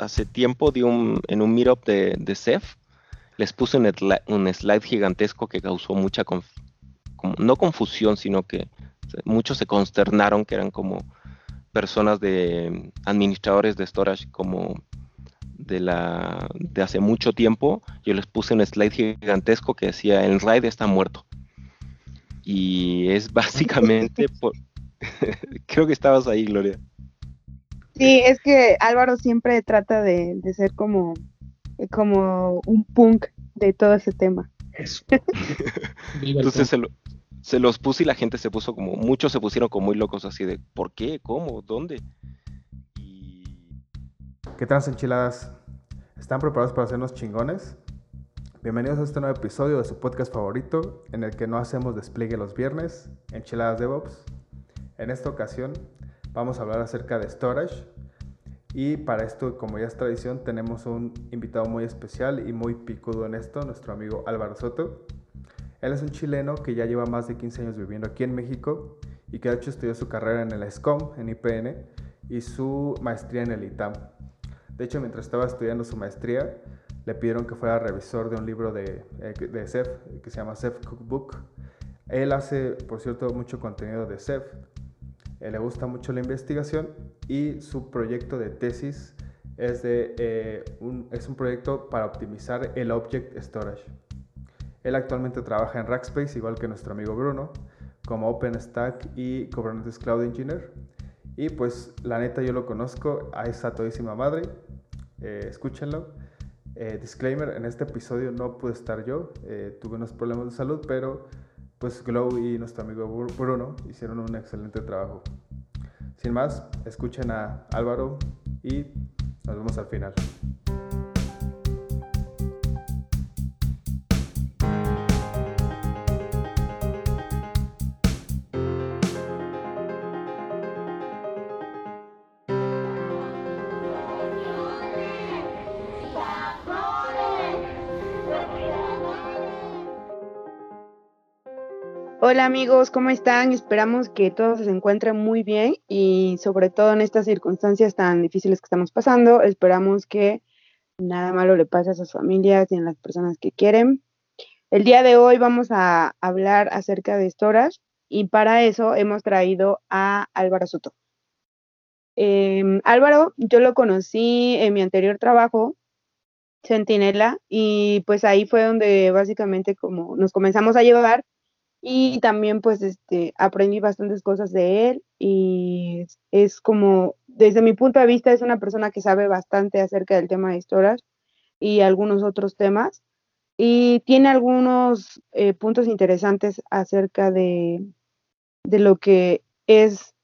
hace tiempo di un, en un meetup de, de Ceph, les puse un, un, slide gigantesco que causó mucha, no confusión, sino que muchos se consternaron que eran como personas de administradores de storage como de la de hace mucho tiempo. Yo les puse un slide gigantesco que decía el RAID está muerto. Y es básicamente por creo que estabas ahí, Gloria. Sí, es que Álvaro siempre trata de, de ser como, como un punk de todo ese tema. Entonces se, los puse y la gente se puso como, muchos se pusieron como muy locos así de, ¿por qué? ¿Cómo? ¿Dónde? ¿Qué tal, enchiladas? ¿Están preparados para hacernos chingones? Bienvenidos a este nuevo episodio de su podcast favorito, en el que no hacemos despliegue los viernes, Enchiladas DevOps. En esta ocasión vamos a hablar acerca de storage, y para esto, como ya es tradición, tenemos un invitado muy especial y muy picudo en esto, nuestro amigo Álvaro Soto. Él es un chileno que ya lleva más de 15 años viviendo aquí en México y que de hecho estudió su carrera en el SCOM, en IPN, y su maestría en el ITAM. De hecho, mientras estaba estudiando su maestría, le pidieron que fuera revisor de un libro de, eh, de CEF que se llama CEF Cookbook. Él hace, por cierto, mucho contenido de CEF le gusta mucho la investigación y su proyecto de tesis es, de, eh, un, es un proyecto para optimizar el Object Storage. Él actualmente trabaja en Rackspace, igual que nuestro amigo Bruno, como OpenStack y Kubernetes Cloud Engineer. Y pues la neta yo lo conozco a esa todísima madre. Eh, escúchenlo. Eh, disclaimer, en este episodio no pude estar yo, tuve unos problemas de salud, pero pues Glow y nuestro amigo Bruno hicieron un excelente trabajo. Sin más, escuchen a Álvaro y nos vemos al final. Hola amigos, ¿cómo están? Esperamos que todos se encuentren muy bien y sobre todo en estas circunstancias tan difíciles que estamos pasando, esperamos que nada malo le pase a sus familias y a las personas que quieren. El día de hoy vamos a hablar acerca de storage y para eso hemos traído a Álvaro Soto. Em, Álvaro, yo lo conocí en mi anterior trabajo, Centinela, y pues ahí fue donde básicamente como nos comenzamos a llevar y también pues este aprendí bastantes cosas de él y es como desde mi punto de vista es una persona que sabe bastante acerca del tema de historias y algunos otros temas y tiene algunos eh, puntos interesantes acerca de, de lo que es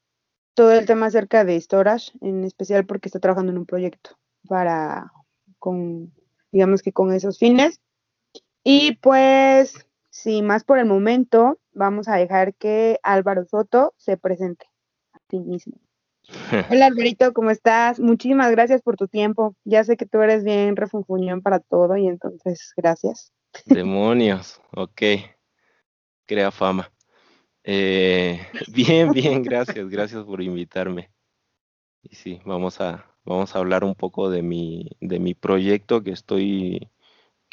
todo el tema acerca de storage, en especial porque está trabajando en un proyecto para con digamos que con esos fines. Y pues sin más por el momento, vamos a dejar que Álvaro Soto se presente a ti mismo. Hola Alvarito, ¿cómo estás? Muchísimas gracias por tu tiempo. Ya sé que tú eres bien refunfuñón para todo y entonces gracias. Demonios, ok. Crea fama. Eh, bien, bien, gracias, gracias por invitarme. Y sí, vamos a, vamos a hablar un poco de mi, de mi proyecto que estoy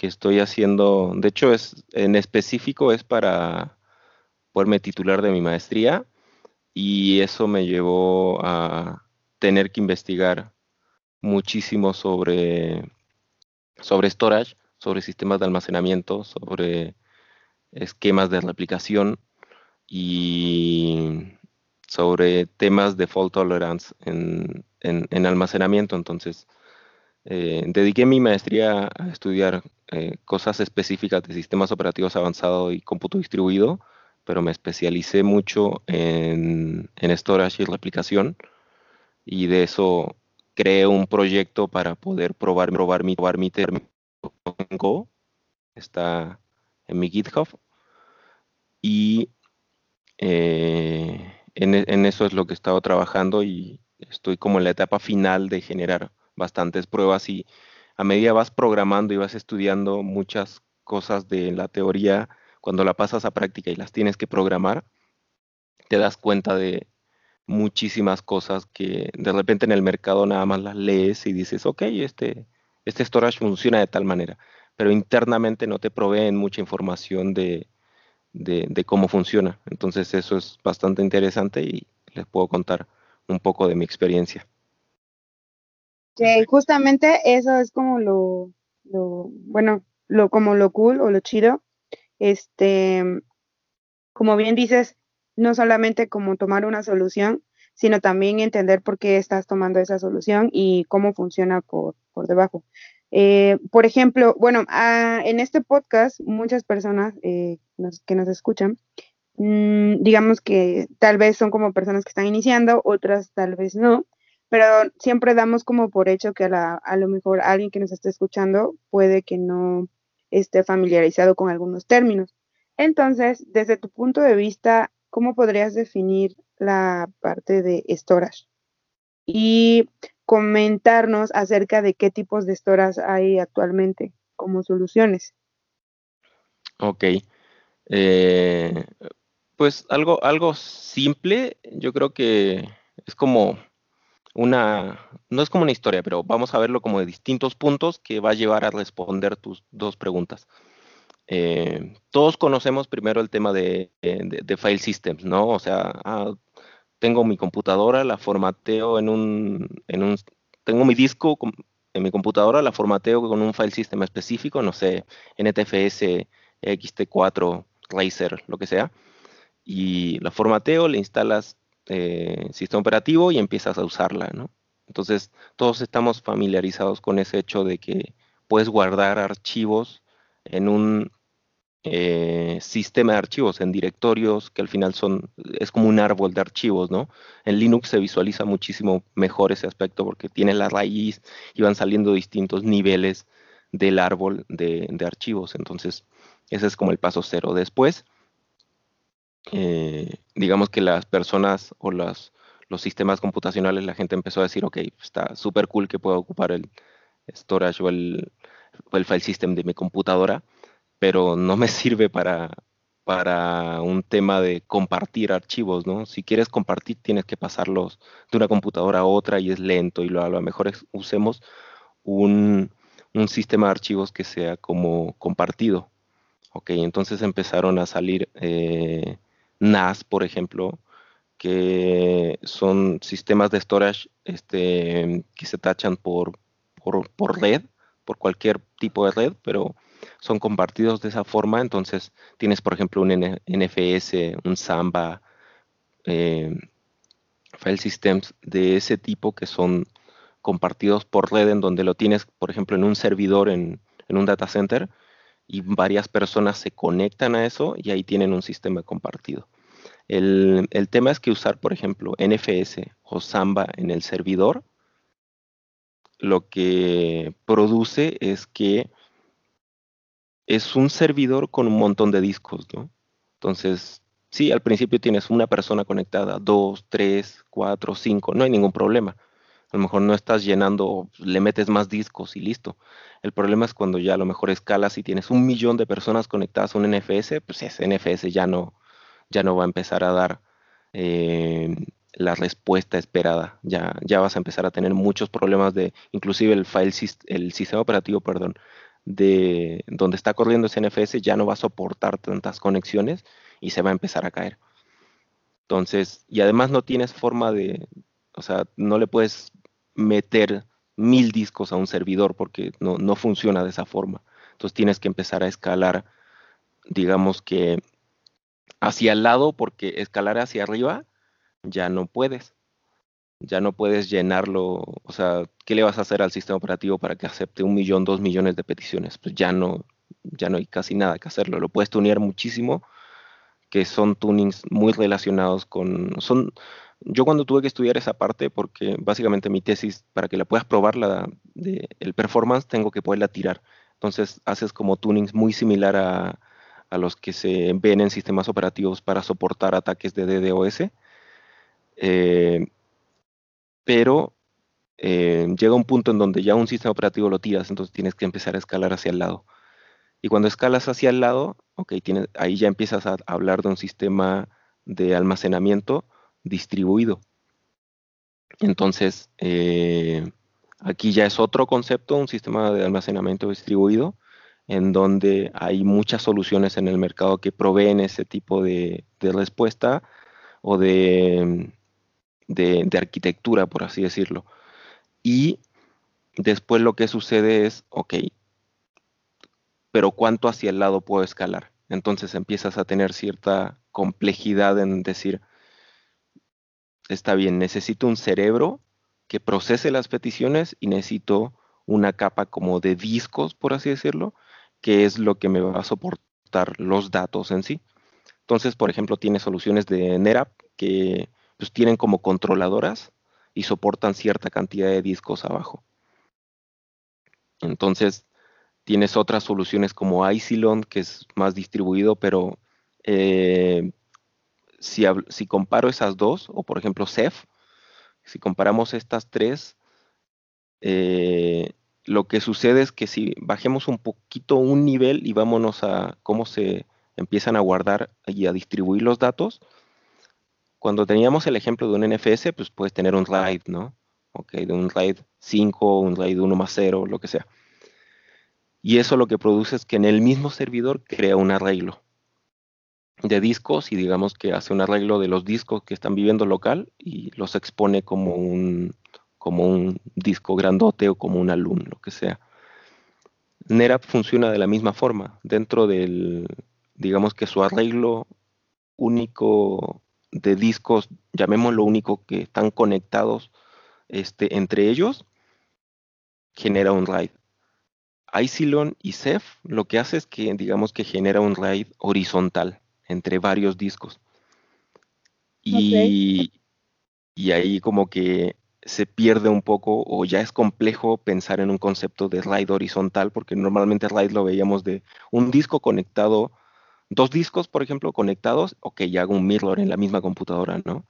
que estoy haciendo, de hecho es en específico es para poderme titular de mi maestría y eso me llevó a tener que investigar muchísimo sobre, sobre storage, sobre sistemas de almacenamiento, sobre esquemas de replicación y sobre temas de fault tolerance en, en almacenamiento. Entonces, eh, dediqué mi maestría a estudiar eh, cosas específicas de sistemas operativos avanzados y cómputo distribuido, pero me especialicé mucho en, storage y replicación y de eso creé un proyecto para poder probar, probar mi, probar mi término en Go. Está en mi GitHub. Y eh, en, en, eso es lo que he estado trabajando y estoy como en la etapa final de generar bastantes pruebas y a medida vas programando y vas estudiando muchas cosas de la teoría, cuando la pasas a práctica y las tienes que programar, te das cuenta de, muchísimas cosas que de repente en el mercado nada más las lees y dices, ok, este, este storage funciona de tal manera, pero internamente no te proveen mucha información de, de, cómo funciona. Entonces eso es bastante interesante y les puedo contar un poco de mi experiencia. Sí, justamente eso es como lo, lo, bueno, lo como lo cool o lo chido. Este, como bien dices, no solamente como tomar una solución, sino también entender por qué estás tomando esa solución y cómo funciona por, por debajo. Eh, por ejemplo, bueno, ah, en este podcast muchas personas eh, que nos escuchan, mm, digamos que tal vez son como personas que están iniciando, otras tal vez no, pero siempre damos como por hecho que a, la, a lo mejor alguien que nos esté escuchando puede que no esté familiarizado con algunos términos. Entonces, desde tu punto de vista, ¿cómo podrías definir la parte de storage? Y comentarnos acerca de qué tipos de storage hay actualmente como soluciones. Ok. Eh, pues algo, algo simple, yo creo que es como una, no es como una historia, pero vamos a verlo como de distintos puntos que va a llevar a responder tus dos preguntas. Eh, todos conocemos primero el tema de, file systems, ¿no? O sea, ah, tengo mi computadora, la formateo en un, en un, tengo mi disco en mi computadora, la formateo con un file system específico, no sé, NTFS, XT4, Razer, lo que sea, y la formateo, le instalas eh, sistema operativo y empiezas a usarla, ¿no? Entonces, todos estamos familiarizados con ese hecho de que puedes guardar archivos en un eh, sistema de archivos, en directorios que al final son, es como un árbol de archivos, ¿no? En Linux se visualiza muchísimo mejor ese aspecto porque tiene la raíz y van saliendo distintos niveles del árbol de, archivos. Entonces, ese es como el paso cero. Después, eh, digamos que las personas o los sistemas computacionales, la gente empezó a decir, ok, está súper cool que pueda ocupar el storage o el, file system de mi computadora pero no me sirve para, para un tema de compartir archivos, ¿no? Si quieres compartir, tienes que pasarlos de una computadora a otra y es lento y lo, a lo mejor usemos un, sistema de archivos que sea como compartido. Ok, entonces empezaron a salir eh, NAS, por ejemplo, que son sistemas de storage este, que se tachan por, por, por red, por cualquier tipo de red, pero son compartidos de esa forma. Entonces tienes, por ejemplo, un NFS, un Samba, eh, file systems de ese tipo que son compartidos por red en donde lo tienes, por ejemplo, en un servidor en, un data center y varias personas se conectan a eso y ahí tienen un sistema compartido. El, el, tema es que usar, por ejemplo, NFS o Samba en el servidor, lo que produce es que es un servidor con un montón de discos, ¿no? Entonces, sí, al principio tienes una persona conectada, dos, tres, cuatro, cinco, no hay ningún problema. A lo mejor no estás llenando, le metes más discos y listo. El problema es cuando ya a lo mejor escalas y tienes un millón de personas conectadas a un NFS, pues ese NFS ya no, ya no va a empezar a dar eh, la respuesta esperada. Ya, ya vas a empezar a tener muchos problemas de, inclusive el file, el sistema operativo, perdón, de donde está corriendo ese NFS ya no va a soportar tantas conexiones y se va a empezar a caer. Entonces, y además no tienes forma de, o sea, no le puedes meter mil discos a un servidor porque no, no funciona de esa forma. Entonces tienes que empezar a escalar, digamos que hacia el lado, porque escalar hacia arriba ya no puedes ya no puedes llenarlo, o sea, ¿qué le vas a hacer al sistema operativo para que acepte un millón, dos millones de peticiones? Pues ya no, ya no hay casi nada que hacerlo. Lo puedes tunear muchísimo, que son tunings muy relacionados con, son, yo cuando tuve que estudiar esa parte, porque básicamente mi tesis, para que la puedas probar, la el performance, tengo que poderla tirar. Entonces haces como tunings muy similar a, a los que se ven en sistemas operativos para soportar ataques de DDoS. Eh, pero eh, llega un punto en donde ya un sistema operativo lo tiras, entonces tienes que empezar a escalar hacia el lado. Y cuando escalas hacia el lado, okay, ahí ya empiezas a hablar de un sistema de almacenamiento distribuido. Entonces, eh, aquí ya es otro concepto, un sistema de almacenamiento distribuido, en donde hay muchas soluciones en el mercado que proveen ese tipo de, respuesta o de, de, arquitectura, por así decirlo. Y después lo que sucede es, ok, pero ¿cuánto hacia el lado puedo escalar? Entonces empiezas a tener cierta complejidad en decir, está bien, necesito un cerebro que procese las peticiones y necesito una capa como de discos, por así decirlo, que es lo que me va a soportar los datos en sí. Entonces, por ejemplo, tiene soluciones de NetApp que pues, tienen como controladoras y soportan cierta cantidad de discos abajo. Entonces, tienes otras soluciones como Isilon, que es más distribuido, pero eh, si, comparo esas dos, o por ejemplo Ceph, si comparamos estas tres, eh, lo que sucede es que si bajemos un poquito un nivel y vámonos a cómo se empiezan a guardar y a distribuir los datos, cuando teníamos el ejemplo de un NFS, pues puedes tener un RAID, ¿no? Ok, de un RAID 5, un RAID 1 más 0, lo que sea. Y eso lo que produce es que en el mismo servidor crea un arreglo de discos y digamos que hace un arreglo de los discos que están viviendo local y los expone como un, como un disco grandote o como un alum, lo que sea. NetApp funciona de la misma forma. Dentro del, digamos que su arreglo único de discos, llamémoslo único, que están conectados este, entre ellos, genera un RAID. Isilon y Ceph lo que hace es que, digamos que genera un RAID horizontal entre varios discos. Y, y ahí como que se pierde un poco o ya es complejo pensar en un concepto de RAID horizontal, porque normalmente RAID lo veíamos de un disco conectado, dos discos, por ejemplo, conectados, ok, ya hago un mirror en la misma computadora, ¿no?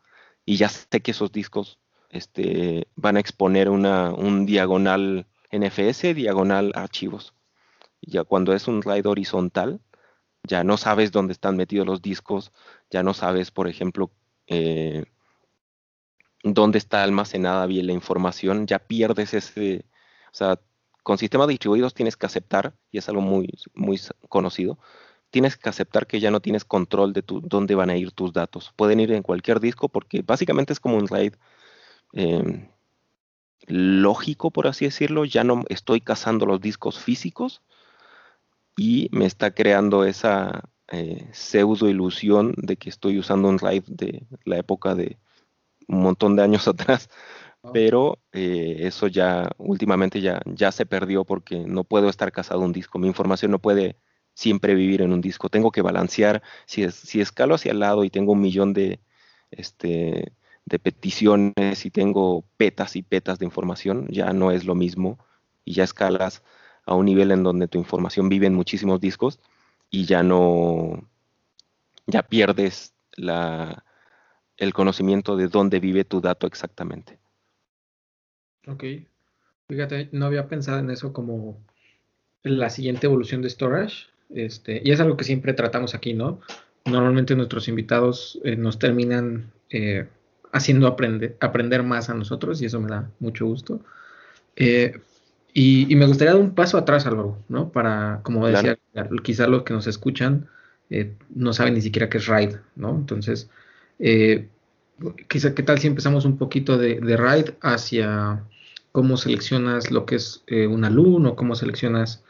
Y ya sé que esos discos este, van a exponer una, un diagonal NFS, diagonal archivos. Ya cuando es un RAID horizontal, ya no sabes dónde están metidos los discos, ya no sabes, por ejemplo, eh, dónde está almacenada bien la información, ya pierdes ese, o sea, con sistemas distribuidos tienes que aceptar, y es algo muy, muy conocido, tienes que aceptar que ya no tienes control de tu, dónde van a ir tus datos. Pueden ir en cualquier disco porque básicamente es como un RAID em, lógico, por así decirlo. Ya no estoy cazando los discos físicos, y me está creando esa eh, pseudo ilusión de que estoy usando un RAID de la época de un montón de años atrás, pero eh, eso ya últimamente ya, ya se perdió porque no puedo estar casado un disco, mi información no puede siempre vivir en un disco, tengo que balancear, si, es, si escalo hacia el lado y tengo un millón de, este, de peticiones y tengo petas y petas de información, ya no es lo mismo y ya escalas a un nivel en donde tu información vive en muchísimos discos y ya no, ya pierdes la, el conocimiento de dónde vive tu dato exactamente. Ok. Fíjate, no había pensado en eso como la siguiente evolución de storage. Este, y es algo que siempre tratamos aquí, ¿no? Normalmente nuestros invitados eh, nos terminan eh, haciendo aprender, más a nosotros y eso me da mucho gusto. Eh, y, me gustaría dar un paso atrás, Álvaro, ¿no? Para, como decía, quizás los que nos escuchan eh, no saben ni siquiera qué es RAID, ¿no? Entonces, eh, quizá, ¿qué tal si empezamos un poquito de, RAID hacia cómo seleccionas lo que es eh, un alumno, cómo seleccionas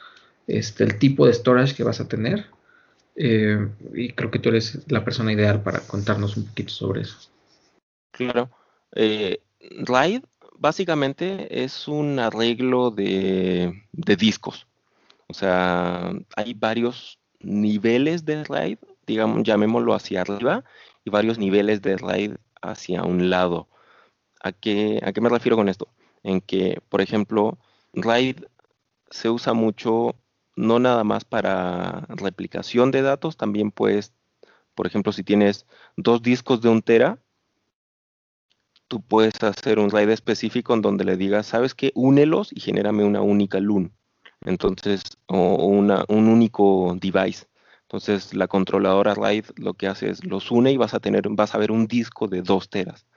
este, el tipo de storage que vas a tener? Eh, y creo que tú eres la persona ideal para contarnos un poquito sobre eso. Claro. RAID básicamente es un arreglo de, discos. O sea, hay varios niveles de RAID, digamos, llamémoslo hacia arriba, y varios niveles de RAID hacia un lado. ¿A qué, ¿A qué me refiero con esto? En que, por ejemplo, RAID se usa mucho no nada más para replicación de datos, también puedes, por ejemplo, si tienes dos discos de un tera, tú puedes hacer un RAID específico en donde le digas, ¿sabes qué? Únelos y genérame una única LUN. Entonces, o, una, un único device. Entonces, la controladora RAID lo que hace es los une y vas a tener, vas a ver un disco de dos teras.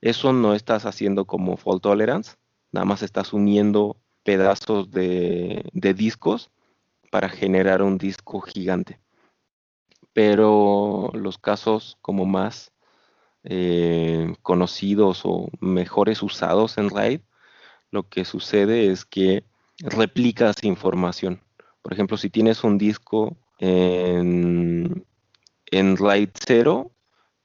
eso no estás haciendo como fault tolerance, nada más estás uniendo pedazos de, discos para generar un disco gigante. Pero los casos como más eh, conocidos o mejores usados en RAID, lo que sucede es que replicas información. Por ejemplo, si tienes un disco en, en RAID 0,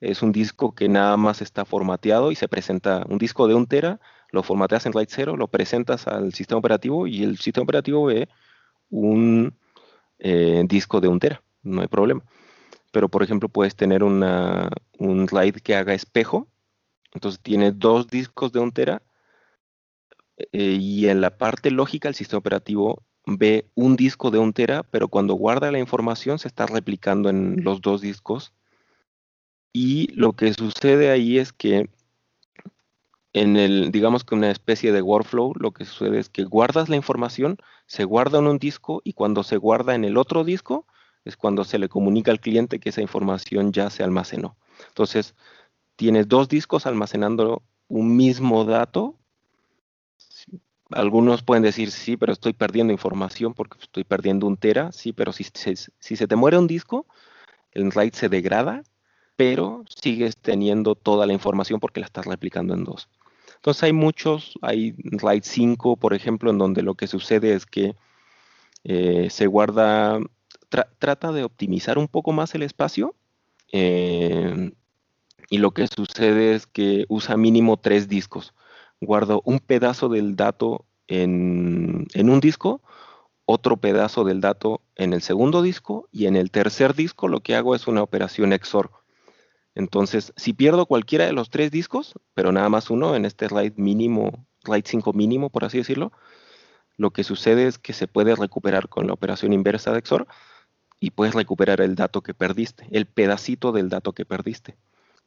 es un disco que nada más está formateado y se presenta un disco de un tera, lo formateas en RAID 0, lo presentas al sistema operativo y el sistema operativo ve un eh, disco de un tera, no hay problema. Pero por ejemplo puedes tener una, un RAID que haga espejo, entonces tiene dos discos de un tera eh, y en la parte lógica el sistema operativo ve un disco de un tera, pero cuando guarda la información se está replicando en los dos discos. Y lo que sucede ahí es que en el, digamos que una especie de workflow, lo que sucede es que guardas la información, se guarda en un disco y cuando se guarda en el otro disco es cuando se le comunica al cliente que esa información ya se almacenó. Entonces, tienes dos discos almacenando un mismo dato. Algunos pueden decir, sí, pero estoy perdiendo información porque estoy perdiendo un tera. Sí, pero si, si se te muere un disco, el RAID se degrada pero sigues teniendo toda la información porque la estás replicando en dos. Entonces hay muchos, hay RAID 5, por ejemplo, en donde lo que sucede es que eh, se guarda, trata de optimizar un poco más el espacio eh, y lo que sucede es que usa mínimo tres discos. Guardo un pedazo del dato en, en un disco, otro pedazo del dato en el segundo disco y en el tercer disco lo que hago es una operación XOR entonces, si pierdo cualquiera de los tres discos, pero nada más uno en este RAID mínimo, RAID 5 mínimo, por así decirlo, lo que sucede es que se puede recuperar con la operación inversa de XOR y puedes recuperar el dato que perdiste, el pedacito del dato que perdiste.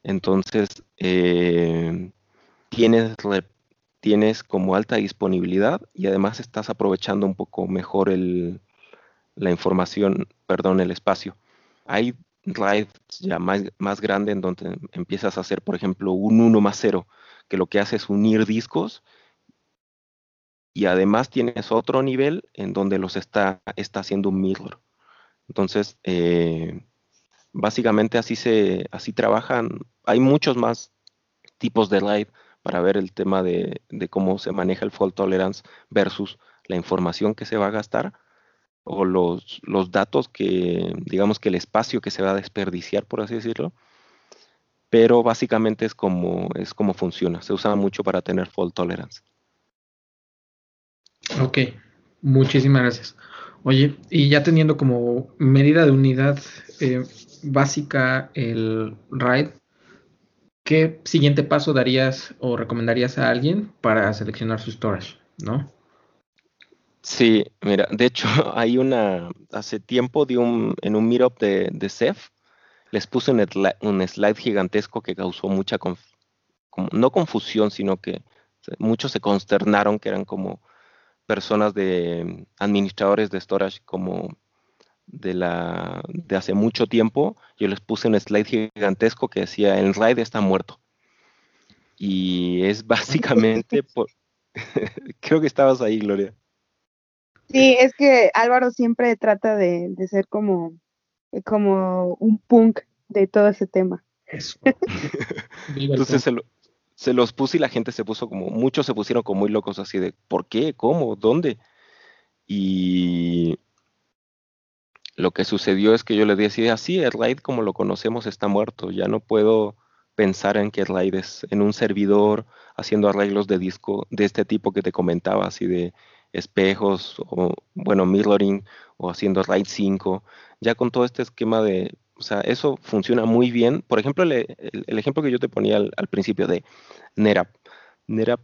Entonces, eh, tienes, tienes como alta disponibilidad y además estás aprovechando un poco mejor el, la información, perdón, el espacio. Hay RAID ya más, más grande en donde empiezas a hacer, por ejemplo, un 1 más 0, que lo que hace es unir discos y además tienes otro nivel en donde los está, está haciendo un mirror. Entonces, eh, básicamente así se así trabajan. Hay muchos más tipos de RAID para ver el tema de, de cómo se maneja el fault tolerance versus la información que se va a gastar o los, los datos que, digamos que el espacio que se va a desperdiciar, por así decirlo, pero básicamente es como, es como funciona, se usa mucho para tener fault tolerance. Ok, muchísimas gracias. Oye, y ya teniendo como medida de unidad eh, básica el RAID, ¿qué siguiente paso darías o recomendarías a alguien para seleccionar su storage? ¿No? Sí, mira, de hecho hay una, hace tiempo de un, en un meetup de, de les puse un, un, slide gigantesco que causó mucha, no confusión, sino que muchos se consternaron que eran como personas de administradores de storage como de la de hace mucho tiempo. Yo les puse un slide gigantesco que decía el RAID está muerto. Y es básicamente por creo que estabas ahí, Gloria. Sí, es que Álvaro siempre trata de, ser como, como un punk de todo ese tema. Eso. Entonces se, los puse y la gente se puso como, muchos se pusieron como muy locos así de, ¿por qué? ¿Cómo? ¿Dónde? Y lo que sucedió es que yo le decía, así, el RAID como lo conocemos está muerto, ya no puedo pensar en que el RAID es en un servidor haciendo arreglos de disco de este tipo que te comentaba, así de espejos o, bueno, mirroring o haciendo RAID 5, ya con todo este esquema de, o sea, eso funciona muy bien. Por ejemplo, el, ejemplo que yo te ponía al, principio de NetApp. NetApp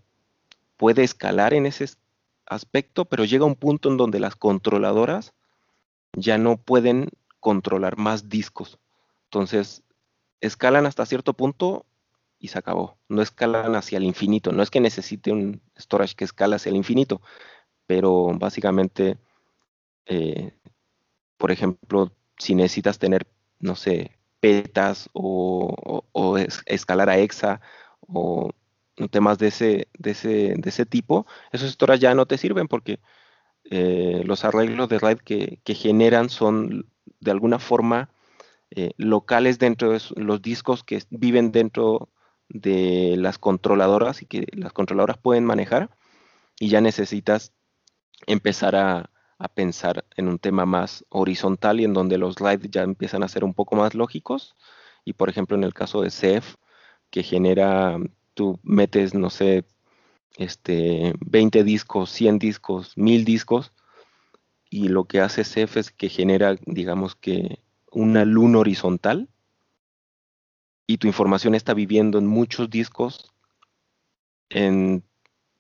puede escalar en ese aspecto, pero llega un punto en donde las controladoras ya no pueden controlar más discos. Entonces, escalan hasta cierto punto y se acabó. No escalan hacia el infinito. No es que necesite un storage que escala hacia el infinito, pero básicamente, eh, por ejemplo, si necesitas tener, no sé, petas o, escalar a hexa o temas de ese, de ese, de ese tipo, esos storage ya no te sirven porque eh, los arreglos de RAID que, generan son de alguna forma eh, locales dentro de los discos que viven dentro de las controladoras y que las controladoras pueden manejar y ya necesitas empezar a, pensar en un tema más horizontal y en donde los RAID ya empiezan a ser un poco más lógicos. Y por ejemplo en el caso de CEF que genera, tú metes, no sé, este, 20 discos, 100 discos, 1000 discos, y lo que hace CEF es que genera, digamos que, una luna horizontal, y tu información está viviendo en muchos discos, en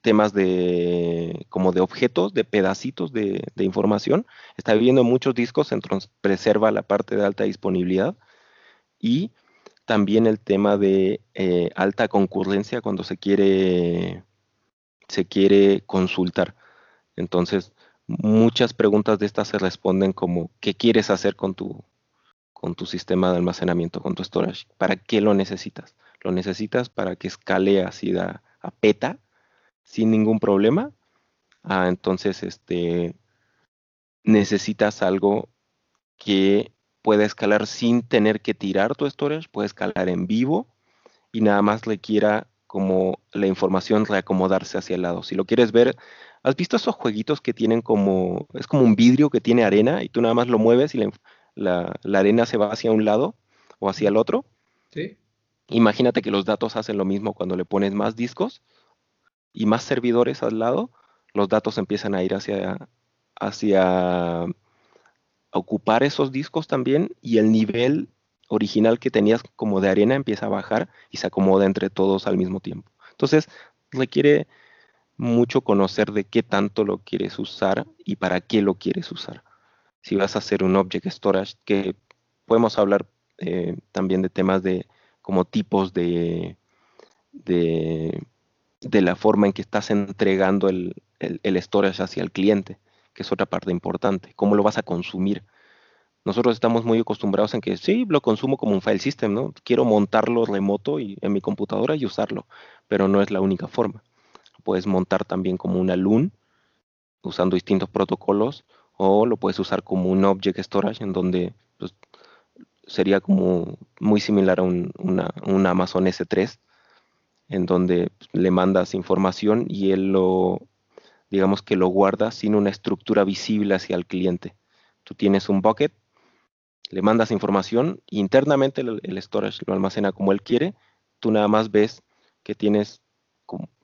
temas de como de objetos, de pedacitos de, información, está viviendo en muchos discos, entonces preserva la parte de alta disponibilidad y también el tema de eh, alta concurrencia cuando se quiere se quiere consultar. Entonces, muchas preguntas de estas se responden como, ¿qué quieres hacer con tu, con tu sistema de almacenamiento, con tu storage? ¿Para qué lo necesitas? ¿Lo necesitas para que escale así a, a peta sin ningún problema? Ah, entonces, este, necesitas algo que pueda escalar sin tener que tirar tu storage, puede escalar en vivo y nada más le quiera como la información reacomodarse hacia el lado. Si lo quieres ver, ¿has visto esos jueguitos que tienen como, es como un vidrio que tiene arena y tú nada más lo mueves y la, arena se va hacia un lado o hacia el otro? Sí. Imagínate que los datos hacen lo mismo cuando le pones más discos y más servidores al lado, los datos empiezan a ir hacia, hacia ocupar esos discos también y el nivel original que tenías como de arena empieza a bajar y se acomoda entre todos al mismo tiempo. Entonces, requiere mucho conocer de qué tanto lo quieres usar y para qué lo quieres usar. Si vas a hacer un object storage, que podemos hablar eh, también de temas de como tipos de, de, la forma en que estás entregando el, el storage hacia el cliente, que es otra parte importante. ¿Cómo lo vas a consumir? Nosotros estamos muy acostumbrados en que sí, lo consumo como un file system, ¿no? Quiero montarlo remoto y, en mi computadora y usarlo, pero no es la única forma. Puedes montar también como una LUN usando distintos protocolos o lo puedes usar como un object storage en donde pues, sería como muy similar a un, una, Amazon S3 en donde pues, le mandas información y él lo, digamos que lo guarda sin una estructura visible hacia el cliente. Tú tienes un bucket le mandas información, internamente el, storage lo almacena como él quiere, tú nada más ves que tienes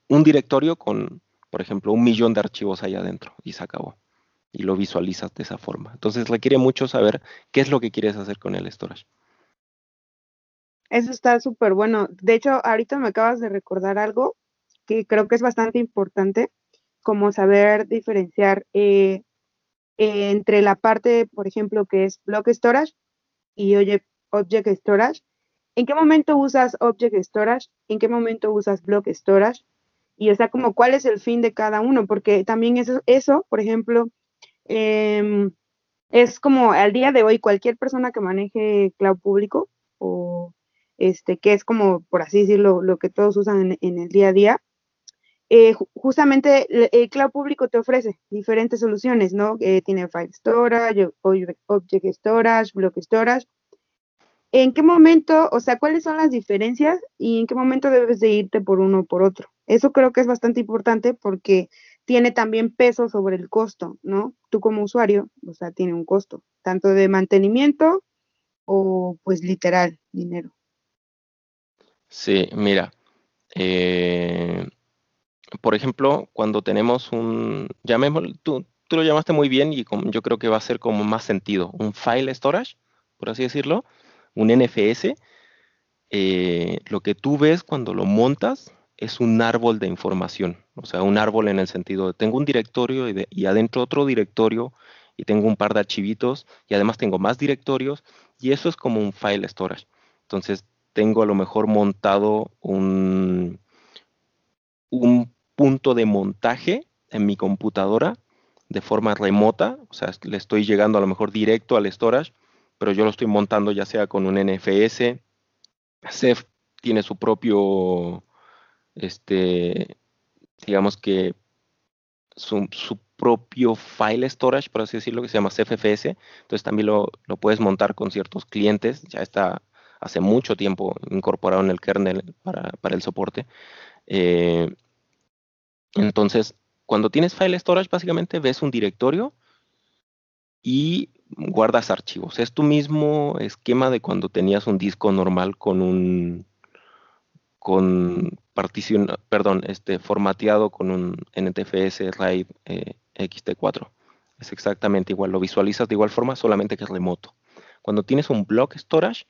un directorio con, por ejemplo, un millón de archivos ahí adentro y se acabó. Y lo visualizas de esa forma. Entonces requiere mucho saber qué es lo que quieres hacer con el storage. Eso está súper bueno. De hecho, ahorita me acabas de recordar algo que creo que es bastante importante, como saber diferenciar eh, entre la parte, por ejemplo, que es block storage y object storage. ¿En qué momento usas object storage? ¿En qué momento usas block storage? Y o sea, como cuál es el fin de cada uno, porque también eso, eso por ejemplo, em, es como al día de hoy cualquier persona que maneje cloud público o este, que es como, por así decirlo, lo que todos usan en el día a día, eh, justamente el, cloud público te ofrece diferentes soluciones, ¿no? Eh, tiene file storage, object storage, block storage. ¿En qué momento, o sea, cuáles son las diferencias y en qué momento debes de irte por uno o por otro? Eso creo que es bastante importante porque tiene también peso sobre el costo, ¿no? Tú como usuario, o sea, tiene un costo, tanto de mantenimiento o pues literal, dinero. Sí, mira, eh, por ejemplo, cuando tenemos un, llamémoslo, tú, tú lo llamaste muy bien y yo creo que va a ser como más sentido, un file storage, por así decirlo, un NFS, eh, lo que tú ves cuando lo montas es un árbol de información, o sea, un árbol en el sentido de tengo un directorio y, y adentro otro directorio y tengo un par de archivitos y además tengo más directorios y eso es como un file storage. Entonces, tengo a lo mejor montado un, un punto de montaje en mi computadora de forma remota, o sea, le estoy llegando a lo mejor directo al storage, pero yo lo estoy montando ya sea con un NFS, Ceph tiene su propio este, digamos que su, propio file storage, por así decirlo, que se llama CFFS. Entonces también lo, puedes montar con ciertos clientes. Ya está hace mucho tiempo incorporado en el kernel para, el soporte. Eh, entonces, cuando tienes file storage, básicamente ves un directorio y guardas archivos. Es tu mismo esquema de cuando tenías un disco normal con un con partición, perdón, este formateado con un NTFS RAID eh, XT4. Es exactamente igual, lo visualizas de igual forma, solamente que es remoto. Cuando tienes un block storage,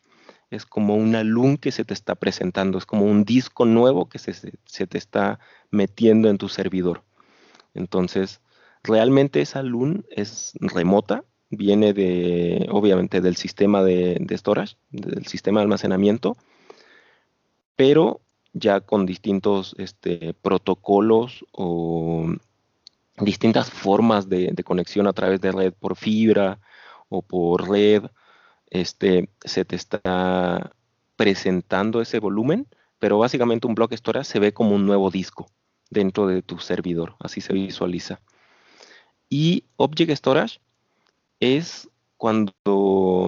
es como una LUN que se te está presentando, es como un disco nuevo que se, te está metiendo en tu servidor. Entonces, realmente esa LUN es remota, viene de, obviamente, del sistema de, de storage, del sistema de almacenamiento, pero ya con distintos este, protocolos o distintas formas de, conexión a través de red por fibra o por red, este, se te está presentando ese volumen, pero básicamente un bloque storage se ve como un nuevo disco dentro de tu servidor, así se visualiza. Y Object Storage es cuando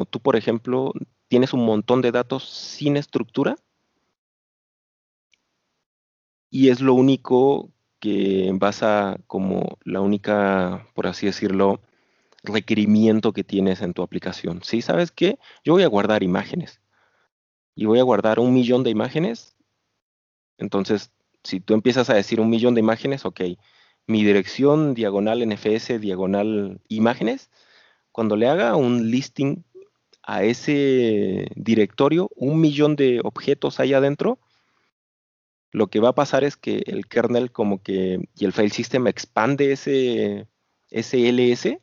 tú, por ejemplo, tienes un montón de datos sin estructura y es lo único que vas a, como la única, por así decirlo, requerimiento que tienes en tu aplicación. ¿Sí? ¿Sabes qué? Yo voy a guardar imágenes y voy a guardar un millón de imágenes. Entonces, si tú empiezas a decir un millón de imágenes, ok, mi dirección diagonal NFS diagonal imágenes, cuando le haga un listing a ese directorio, un millón de objetos ahí adentro, lo que va a pasar es que el kernel como que, y el file system expande ese, ese ls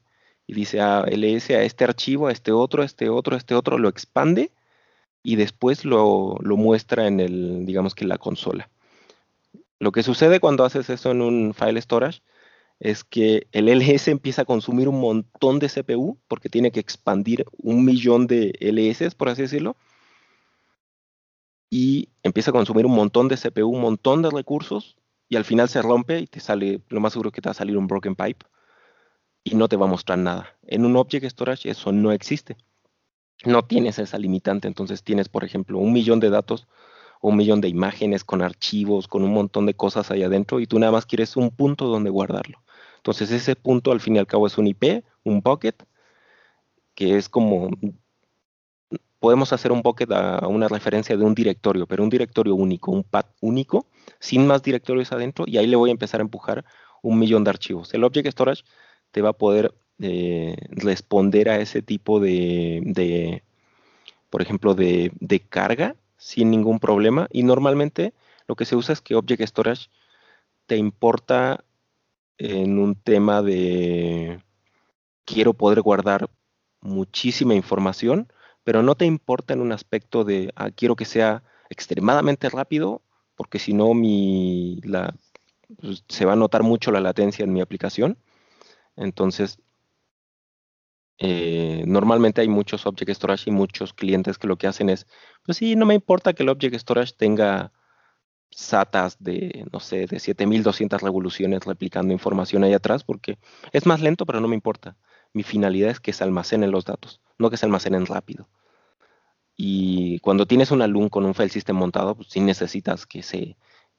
y dice ah, ls a este archivo, a este otro, a este otro, a este otro, lo expande y después lo, muestra en el, digamos que la consola. Lo que sucede cuando haces eso en un file storage es que el LS empieza a consumir un montón de CPU porque tiene que expandir un millón de LS, por así decirlo, y empieza a consumir un montón de CPU, un montón de recursos y al final se rompe y te sale, lo más seguro que te va a salir un broken pipe y no te va a mostrar nada. En un Object Storage eso no existe. No tienes esa limitante, entonces tienes, por ejemplo, un millón de datos un millón de imágenes con archivos, con un montón de cosas ahí adentro y tú nada más quieres un punto donde guardarlo. Entonces ese punto al fin y al cabo es un IP, un bucket, que es como podemos hacer un bucket a una referencia de un directorio, pero un directorio único, un path único, sin más directorios adentro, y ahí le voy a empezar a empujar un millón de archivos. El Object Storage te va a poder eh, responder a ese tipo de, por ejemplo, de, carga sin ningún problema. Y normalmente lo que se usa es que Object Storage te importa en un tema de quiero poder guardar muchísima información pero no te importa en un aspecto de ah, quiero que sea extremadamente rápido, porque si no mi, la, pues, se va a notar mucho la latencia en mi aplicación. Entonces, eh, normalmente hay muchos Object Storage y muchos clientes que lo que hacen es, pues sí, no me importa que el Object Storage tenga SATAs de, no sé, de 7200 revoluciones replicando información ahí atrás, porque es más lento, pero no me importa. Mi finalidad es que se almacenen los datos, no que se almacenen rápido. Y cuando tienes un alum con un file system montado, pues sí necesitas que se,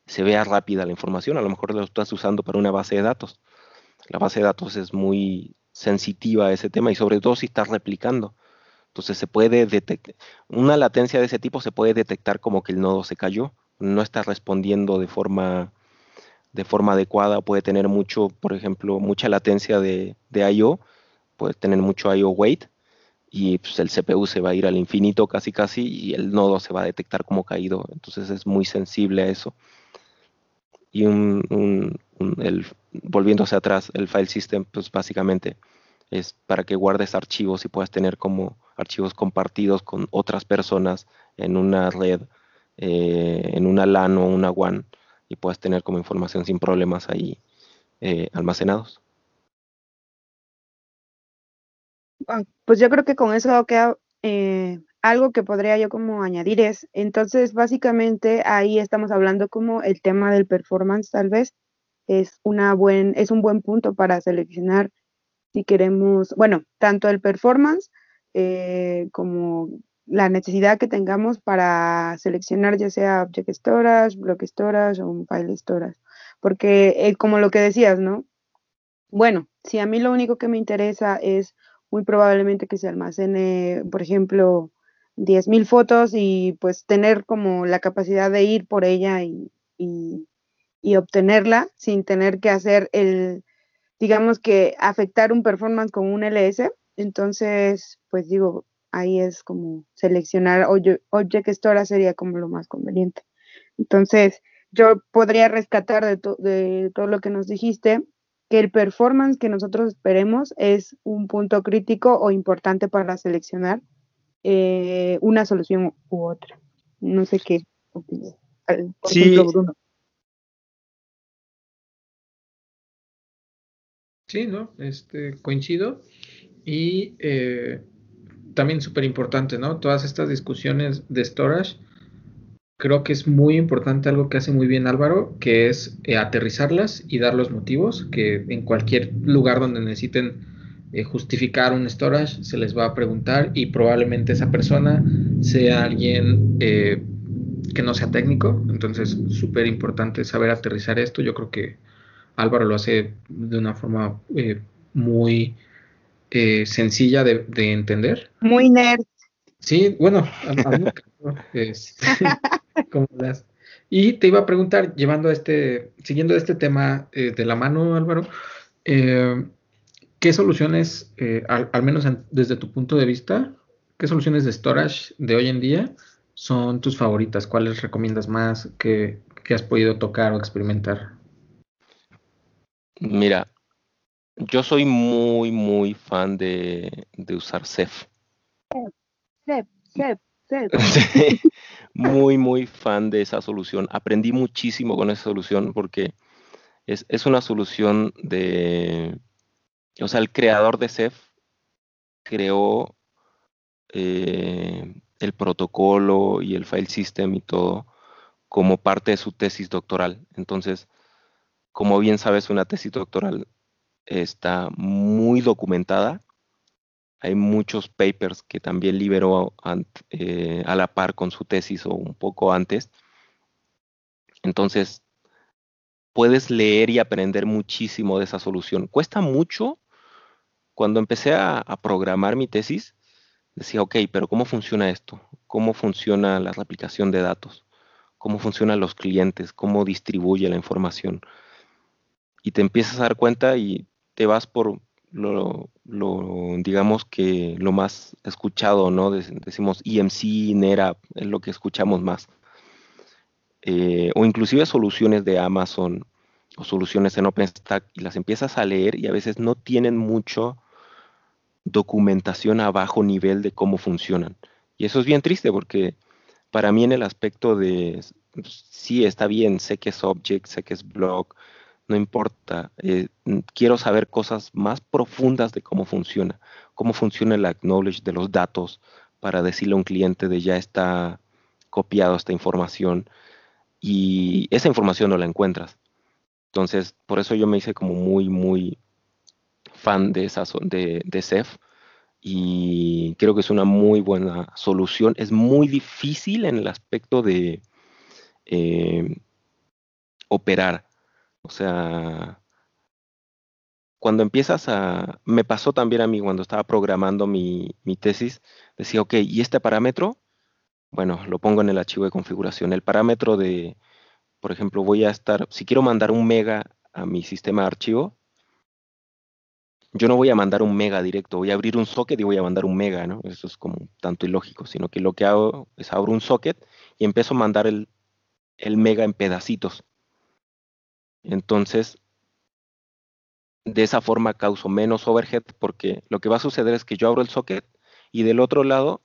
se vea rápida la información. A lo mejor lo estás usando para una base de datos. La base de datos es muy sensitiva a ese tema y sobre todo si estás replicando. Entonces se puede detectar, una latencia de ese tipo se puede detectar como que el nodo se cayó, no está respondiendo de forma de forma adecuada, puede tener mucho, por ejemplo, mucha latencia de, de I.O., puede tener mucho I.O. weight y pues, el CPU se va a ir al infinito casi casi y el nodo se va a detectar como caído. Entonces es muy sensible a eso. Y un, el, volviéndose atrás, el file system, pues básicamente es para que guardes archivos y puedas tener como archivos compartidos con otras personas en una red, eh, en una LAN o una WAN y puedas tener como información sin problemas ahí eh, almacenados. Ah, pues yo creo que con eso queda eh, algo que podría yo como añadir es, entonces básicamente ahí estamos hablando como el tema del performance tal vez es una buen es un buen punto para seleccionar si queremos, bueno, tanto el performance eh, como la necesidad que tengamos para seleccionar ya sea Object Storage, Block Storage o un File Storage. Porque eh, como lo que decías, ¿no? Bueno, si a mí lo único que me interesa es muy probablemente que se almacene, por ejemplo, 10.000 fotos y pues tener como la capacidad de ir por ella y, y obtenerla sin tener que hacer el, digamos que afectar un performance con un LS. Entonces, pues digo, ahí es como seleccionar Object Store sería como lo más conveniente. Entonces, yo podría rescatar de, de todo lo que nos dijiste que el performance que nosotros esperemos es un punto crítico o importante para seleccionar eh, una solución u otra. No sé qué opinas. sí. Bruno. Sí, ¿no? Este, coincido. Y eh, también súper importante, ¿no? Todas estas discusiones de storage, creo que es muy importante algo que hace muy bien Álvaro, que es eh, aterrizarlas y dar los motivos, que en cualquier lugar donde necesiten eh, justificar un storage se les va a preguntar y probablemente esa persona sea alguien que no sea técnico, entonces súper importante saber aterrizar esto, yo creo que Álvaro lo hace de una forma eh, muy eh, sencilla de, entender. Muy nerd. Sí, bueno, Y te iba a preguntar, llevando este, siguiendo este tema eh, de la mano, Álvaro, ¿qué soluciones, al, menos desde tu punto de vista, qué soluciones de storage de hoy en día son tus favoritas? ¿Cuáles recomiendas más que, que has podido tocar o experimentar? Mira, yo soy muy, muy fan de, usar Ceph. Ceph, Ceph, Ceph. muy, muy fan de esa solución. Aprendí muchísimo con esa solución porque es, una solución de... O sea, el creador de Ceph creó eh, el protocolo y el file system y todo como parte de su tesis doctoral. Entonces, como bien sabes, una tesis doctoral está muy documentada. Hay muchos papers que también liberó eh, a la par con su tesis o un poco antes. Entonces, puedes leer y aprender muchísimo de esa solución. Cuesta mucho. Cuando empecé a, programar mi tesis, decía, ok, pero ¿cómo funciona esto? ¿Cómo funciona la replicación de datos? ¿Cómo funcionan los clientes? ¿Cómo distribuye la información? y te empiezas a dar cuenta y te vas por lo, digamos que lo más escuchado, ¿no? decimos EMC, NetApp, es lo que escuchamos más. Eh, o inclusive soluciones de Amazon o soluciones en OpenStack y las empiezas a leer y a veces no tienen mucho documentación a bajo nivel de cómo funcionan. Y eso es bien triste porque para mí en el aspecto de, sí, está bien, sé que es object, sé que es block, no importa. Eh, quiero saber cosas más profundas de cómo funciona, cómo funciona el acknowledge de los datos para decirle a un cliente de ya está copiado esta información y esa información no la encuentras. Entonces, por eso yo me hice como muy, muy fan de, esa, de, de CEF y creo que es una muy buena solución. Es muy difícil en el aspecto de eh, operar o sea, cuando empiezas a... Me pasó también a mí cuando estaba programando mi, tesis, decía, ok, ¿y este parámetro? Bueno, lo pongo en el archivo de configuración. El parámetro de, por ejemplo, voy a estar, si quiero mandar un mega a mi sistema de archivo, yo no voy a mandar un mega directo, voy a abrir un socket y voy a mandar un mega, ¿no? Eso es como tanto ilógico, sino que lo que hago es abro un socket y empiezo a mandar el, mega en pedacitos. Entonces, de esa forma causo menos overhead porque lo que va a suceder es que yo abro el socket y del otro lado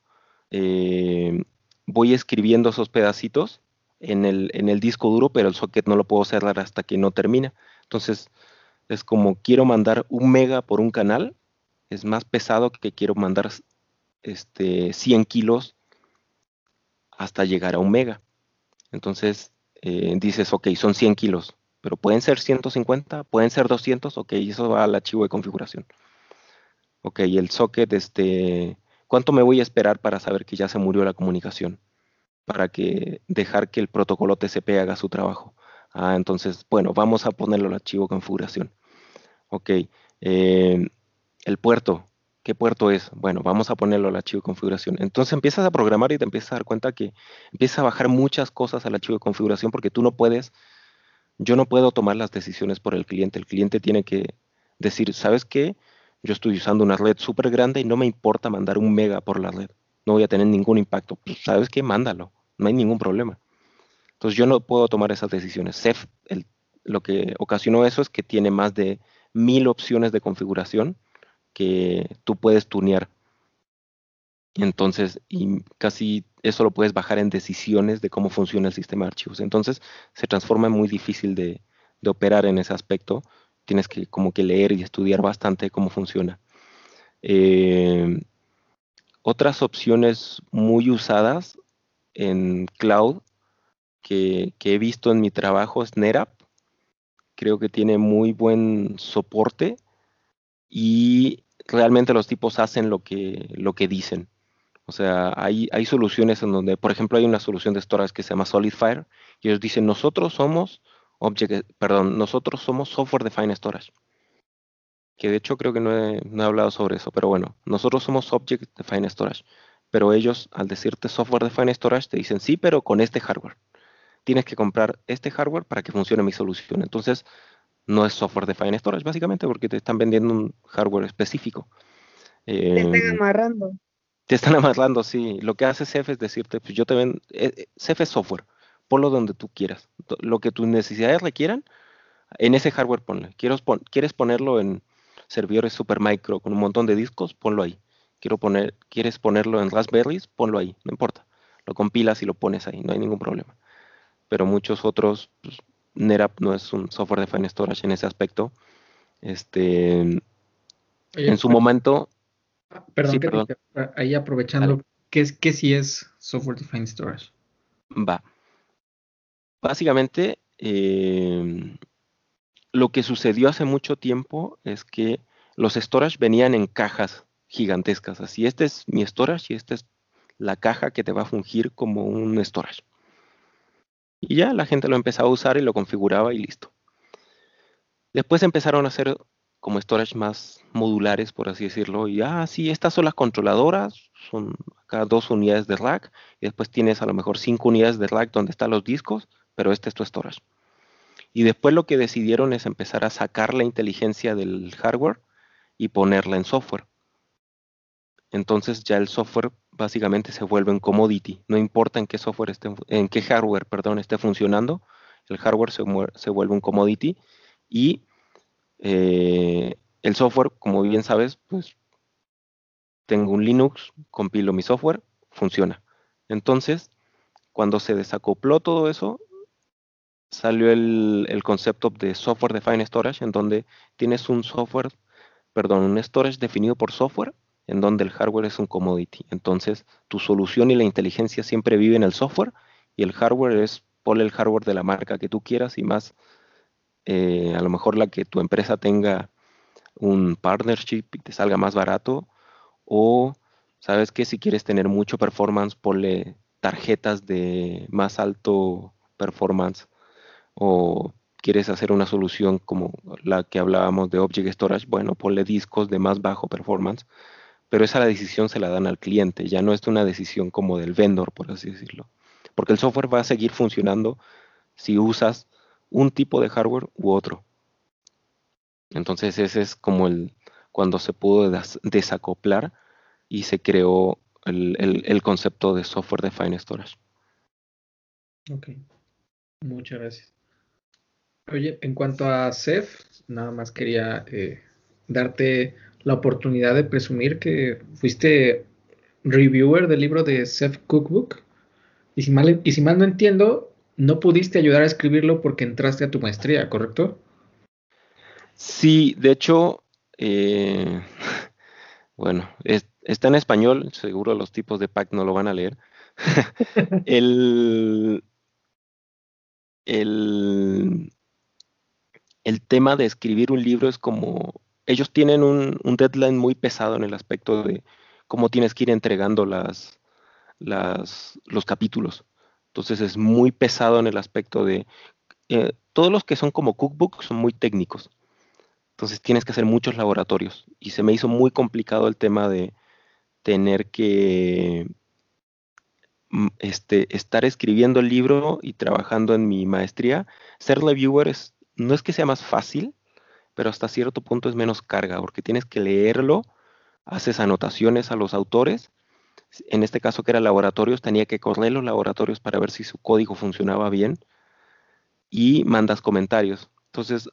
eh, voy escribiendo esos pedacitos en el, en el disco duro, pero el socket no lo puedo cerrar hasta que no termina. Entonces, es como quiero mandar un mega por un canal, es más pesado que quiero mandar este, 100 kilos hasta llegar a un mega. Entonces eh, dices, ok, son 100 kilos, pero pueden ser 150, pueden ser 200, ok, eso va al archivo de configuración. Ok, el socket, este, ¿cuánto me voy a esperar para saber que ya se murió la comunicación? Para que dejar que el protocolo TCP haga su trabajo. Ah, entonces, bueno, vamos a ponerlo al archivo configuración. Ok, eh, el puerto, ¿qué puerto es? Bueno, vamos a ponerlo al archivo de configuración. Entonces empiezas a programar y te empiezas a dar cuenta que empiezas a bajar muchas cosas al archivo de configuración porque tú no puedes, yo no puedo tomar las decisiones por el cliente. El cliente tiene que decir, ¿sabes qué? Yo estoy usando una red súper grande y no me importa mandar un mega por la red. No voy a tener ningún impacto. Pues, ¿Sabes qué? Mándalo. No hay ningún problema. Entonces yo no puedo tomar esas decisiones. CEF, lo que ocasionó eso es que tiene más de mil opciones de configuración que tú puedes tunear. Entonces, y casi eso lo puedes bajar en decisiones de cómo funciona el sistema de archivos. Entonces, se transforma en muy difícil de, de operar en ese aspecto. Tienes que como que leer y estudiar bastante cómo funciona. Eh, otras opciones muy usadas en cloud que, he visto en mi trabajo es NetApp. Creo que tiene muy buen soporte y realmente los tipos hacen lo que, lo que dicen. O sea, hay, hay soluciones en donde, por ejemplo, hay una solución de storage que se llama SolidFire y ellos dicen, nosotros somos object, perdón, nosotros somos software defined storage. Que de hecho creo que no he, no he hablado sobre eso, pero bueno, nosotros somos object defined storage. Pero ellos, al decirte software defined storage, te dicen, sí, pero con este hardware tienes que comprar este hardware para que funcione mi solución. Entonces, no es software defined storage, básicamente, porque te están vendiendo un hardware específico. te están em, amarrando. Te están amarrando, sí. Lo que hace CEF es decirte, pues yo te ven, eh, CEF es software, ponlo donde tú quieras. Lo que tus necesidades requieran, en ese hardware ponle. ¿Quieres ponerlo en servidores Supermicro con un montón de discos? Ponlo ahí. Quiero poner, ¿Quieres ponerlo en Raspberries? Ponlo ahí, no importa. Lo compilas y lo pones ahí, no hay ningún problema pero muchos otros, pues, NetApp no es un software defined storage en ese aspecto. Este, en su momento. Perdón, ahí aprovechando, ¿qué, es, ¿qué sí es software defined storage? Va. Básicamente, em, lo que sucedió hace mucho tiempo es que los storage venían en cajas gigantescas. Así, este es mi storage y esta es la caja que te va a fungir como un storage. Y ya la gente lo empezaba a usar y lo configuraba y listo. Después empezaron a hacer como storage más modulares, por así decirlo. Y ah, sí, estas son las controladoras, son acá dos unidades de rack. Y después tienes a lo mejor cinco unidades de rack donde están los discos, pero este es tu storage. Y después lo que decidieron es empezar a sacar la inteligencia del hardware y ponerla en software. Entonces ya el software básicamente se vuelve un commodity. No importa en qué software esté, en qué hardware, perdón, esté funcionando, el hardware se, se vuelve un commodity y eh, el software, como bien sabes, pues tengo un Linux, compilo mi software, funciona. Entonces, cuando se desacopló todo eso, salió el, el concepto de software defined storage, en donde tienes un software, perdón, un storage definido por software en donde el hardware es un commodity. Entonces, tu solución y la inteligencia siempre viven en el software y el hardware es ponle el hardware de la marca que tú quieras y más, eh, a lo mejor la que tu empresa tenga un partnership y te salga más barato. O, ¿sabes que Si quieres tener mucho performance, ponle tarjetas de más alto performance. O quieres hacer una solución como la que hablábamos de Object Storage, bueno, ponle discos de más bajo performance pero esa decisión se la dan al cliente, ya no es una decisión como del vendor, por así decirlo. Porque el software va a seguir funcionando si usas un tipo de hardware u otro. Entonces ese es como el cuando se pudo desacoplar y se creó el, concepto de software defined storage. Ok, muchas gracias. Oye, en cuanto a CEF, nada más quería eh, darte la oportunidad de presumir que fuiste reviewer del libro de Seth Cookbook. Y si, mal, y si mal no entiendo, no pudiste ayudar a escribirlo porque entraste a tu maestría, ¿correcto? Sí, de hecho, eh, bueno, está en español, seguro los tipos de PAC no lo van a leer. el, el, el tema de escribir un libro es como, ellos tienen un, deadline muy pesado en el aspecto de cómo tienes que ir entregando las, los capítulos. Entonces es muy pesado en el aspecto de, eh, todos los que son como cookbooks son muy técnicos. Entonces tienes que hacer muchos laboratorios. Y se me hizo muy complicado el tema de tener que mm, este, estar escribiendo el libro y trabajando en mi maestría. Ser reviewer es no es que sea más fácil, pero hasta cierto punto es menos carga, porque tienes que leerlo, haces anotaciones a los autores. En este caso que era laboratorios, tenía que correr los laboratorios para ver si su código funcionaba bien y mandas comentarios. Entonces,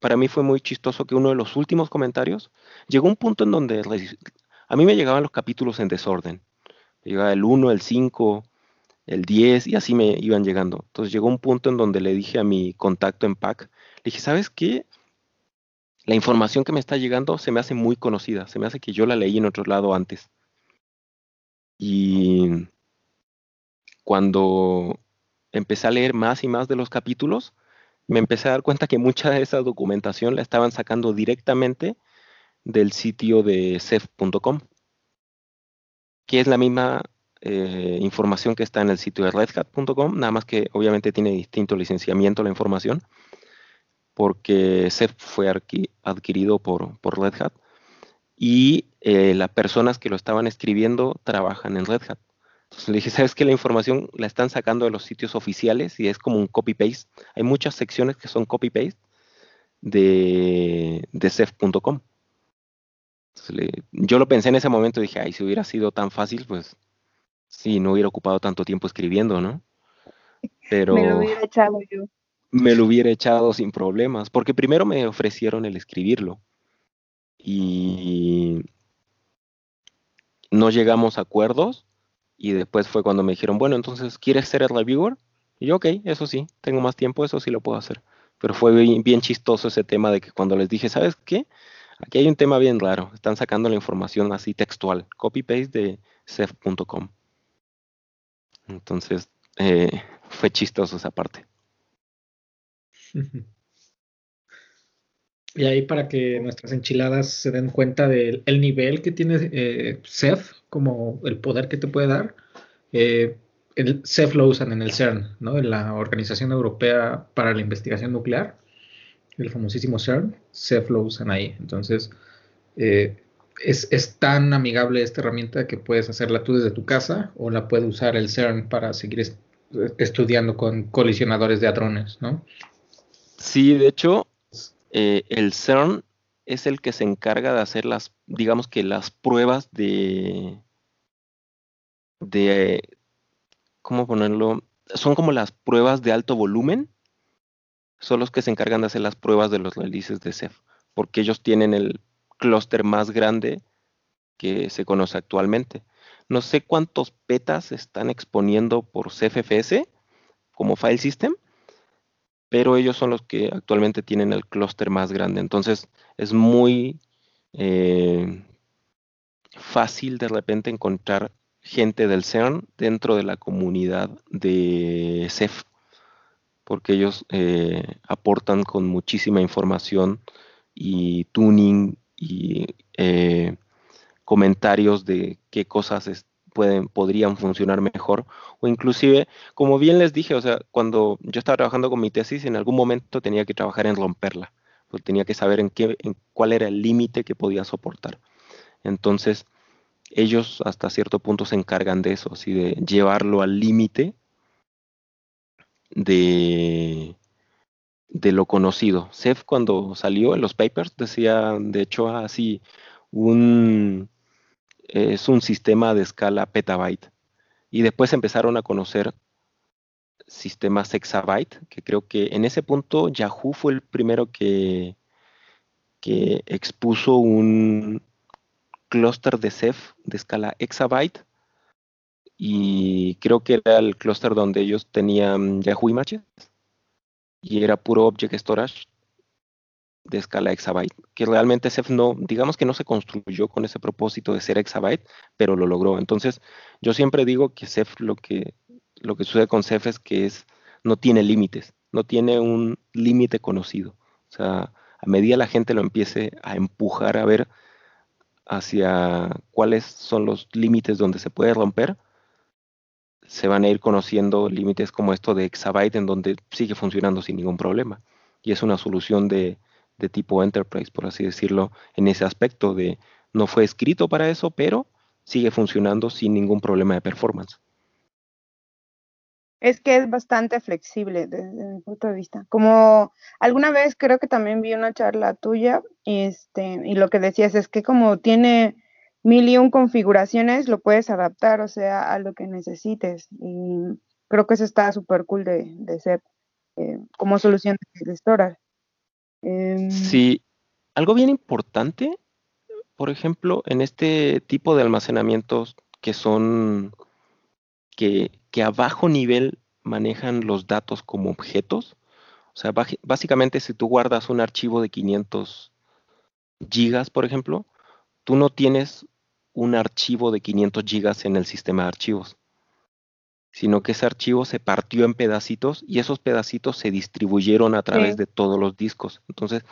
para mí fue muy chistoso que uno de los últimos comentarios llegó un punto en donde a mí me llegaban los capítulos en desorden. Llegaba el 1, el 5, el 10 y así me iban llegando. Entonces llegó un punto en donde le dije a mi contacto en PAC, le dije, ¿sabes qué? La información que me está llegando se me hace muy conocida, se me hace que yo la leí en otro lado antes. Y cuando empecé a leer más y más de los capítulos, me empecé a dar cuenta que mucha de esa documentación la estaban sacando directamente del sitio de cef.com, que es la misma eh, información que está en el sitio de redhat.com, nada más que obviamente tiene distinto licenciamiento la información, porque CEF fue adquirido por, por Red Hat y eh, las personas que lo estaban escribiendo trabajan en Red Hat. Entonces le dije, ¿sabes que La información la están sacando de los sitios oficiales y es como un copy-paste. Hay muchas secciones que son copy-paste de, de CEF.com. Yo lo pensé en ese momento y dije, ay, si hubiera sido tan fácil, pues Sí, no hubiera ocupado tanto tiempo escribiendo, ¿no? Pero me lo hubiera echado yo. Me lo hubiera echado sin problemas, porque primero me ofrecieron el escribirlo y no llegamos a acuerdos y después fue cuando me dijeron, bueno, entonces, ¿quieres ser el reviewer? Y yo, ok, eso sí, tengo más tiempo, eso sí lo puedo hacer. Pero fue bien, chistoso ese tema de que cuando les dije, ¿sabes qué? Aquí hay un tema bien raro, están sacando la información así textual, copy-paste de cef.com. Entonces, eh, fue chistoso esa parte. Y ahí para que nuestras enchiladas se den cuenta del nivel que tiene eh, CEF, como el poder que te puede dar. Eh, el CEF lo usan en el CERN, ¿no? En la Organización Europea para la Investigación Nuclear, el famosísimo CERN, CEF lo usan ahí. Entonces, eh, es, tan amigable esta herramienta que puedes hacerla tú desde tu casa o la puede usar el CERN para seguir estudiando con colisionadores de hadrones, ¿no? Sí, de hecho, eh, el CERN es el que se encarga de hacer las, digamos que las pruebas de, de, ¿cómo ponerlo? Son como las pruebas de alto volumen, son los que se encargan de hacer las pruebas de los releases de CEF, porque ellos tienen el clúster más grande que se conoce actualmente. No sé cuántos petas están exponiendo por CFFS como file system, pero ellos son los que actualmente tienen el clúster más grande. Entonces es muy eh, fácil de repente encontrar gente del CERN dentro de la comunidad de CEF, porque ellos eh, aportan con muchísima información y tuning y eh, comentarios de qué cosas pueden, podrían funcionar mejor. O inclusive, como bien les dije, o sea, cuando yo estaba trabajando con mi tesis, en algún momento tenía que trabajar en romperla. Tenía que saber en, qué, en cuál era el límite que podía soportar. Entonces, ellos hasta cierto punto se encargan de eso, así de llevarlo al límite de, de lo conocido. CEF cuando salió en los papers decía, de hecho, así, un, es un sistema de escala petabyte. Y después empezaron a conocer sistemas hexabyte, que creo que en ese punto Yahoo fue el primero que, que expuso un clúster de CEF de escala hexabyte y creo que era el clúster donde ellos tenían Yahoo Images y era puro Object Storage. De escala exabyte, que realmente Ceph no, digamos que no se construyó con ese propósito de ser exabyte, pero lo logró. Entonces, yo siempre digo que Ceph lo que, lo que sucede con Ceph es que es, no tiene límites, no tiene un límite conocido. O sea, a medida la gente lo empiece a empujar a ver hacia cuáles son los límites donde se puede romper, se van a ir conociendo límites como esto de exabyte en donde sigue funcionando sin ningún problema. Y es una solución de, de tipo enterprise, por así decirlo, en ese aspecto de no fue escrito para eso, pero sigue funcionando sin ningún problema de performance. Es que es bastante flexible desde mi punto de vista. Como alguna vez creo que también vi una charla tuya este, y lo que decías es que como tiene mil y un configuraciones, lo puedes adaptar, o sea, a lo que necesites. Y creo que eso está súper cool de, de ser eh, como solución de storage. Em, sí, algo bien importante, por ejemplo, en este tipo de almacenamientos que son, que, que a bajo nivel manejan los datos como objetos. O sea, básicamente si tú guardas un archivo de 500 gigas, por ejemplo, tú no tienes un archivo de 500 gigas en el sistema de archivos, sino que ese archivo se partió en pedacitos y esos pedacitos se distribuyeron a través de todos los discos. Entonces,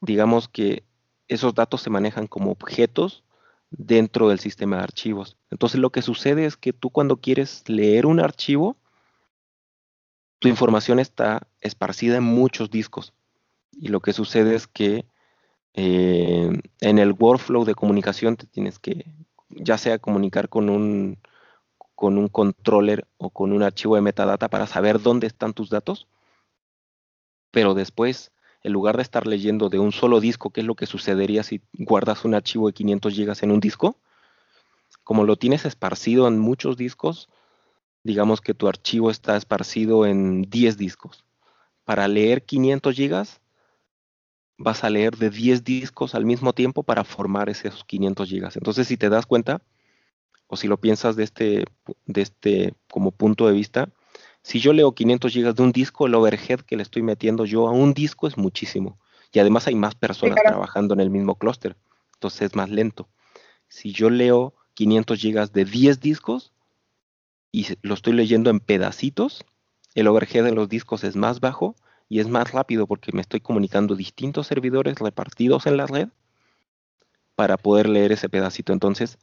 digamos que esos datos se manejan como objetos dentro del sistema de archivos. Entonces, lo que sucede es que tú cuando quieres leer un archivo, tu información está esparcida en muchos discos. Y lo que sucede es que eh, en el workflow de comunicación te tienes que, ya sea comunicar con un con un controller o con un archivo de metadata para saber dónde están tus datos, pero después, en lugar de estar leyendo de un solo disco, que es lo que sucedería si guardas un archivo de 500 gigas en un disco, como lo tienes esparcido en muchos discos, digamos que tu archivo está esparcido en 10 discos. Para leer 500 gigas, vas a leer de 10 discos al mismo tiempo para formar esos 500 gigas. Entonces, si te das cuenta, o si lo piensas de este, de este como punto de vista, si yo leo 500 gigas de un disco, el overhead que le estoy metiendo yo a un disco es muchísimo. Y además hay más personas trabajando en el mismo clúster, entonces es más lento. Si yo leo 500 gigas de 10 discos y lo estoy leyendo en pedacitos, el overhead de los discos es más bajo y es más rápido porque me estoy comunicando distintos servidores repartidos en la red para poder leer ese pedacito. Entonces,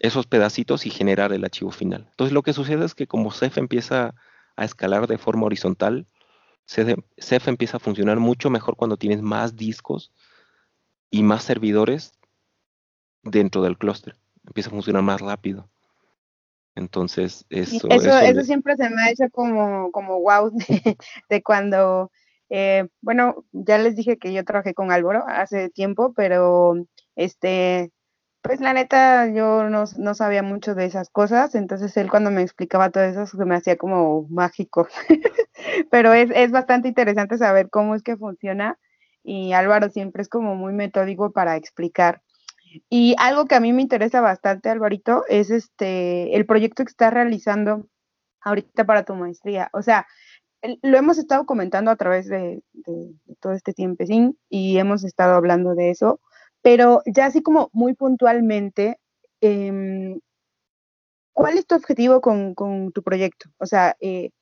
esos pedacitos y generar el archivo final. Entonces lo que sucede es que como Ceph empieza a escalar de forma horizontal, Ceph empieza a funcionar mucho mejor cuando tienes más discos y más servidores dentro del clúster. Empieza a funcionar más rápido. Entonces, eso... Eso, siempre se me ha hecho como, como wow de, cuando... Eh, bueno, ya les dije que yo trabajé con Álvaro hace tiempo, pero este pues la neta, yo no, sabía mucho de esas cosas, entonces él cuando me explicaba todo eso se me hacía como mágico. Pero es, es bastante interesante saber cómo es que funciona y Álvaro siempre es como muy metódico para explicar. Y algo que a mí me interesa bastante, Alvarito, es este el proyecto que estás realizando ahorita para tu maestría. O sea, lo hemos estado comentando a través de, de, todo este tiempo y hemos estado hablando de eso, pero ya así como muy puntualmente, em, ¿cuál es tu objetivo con, tu proyecto? O sea, eh,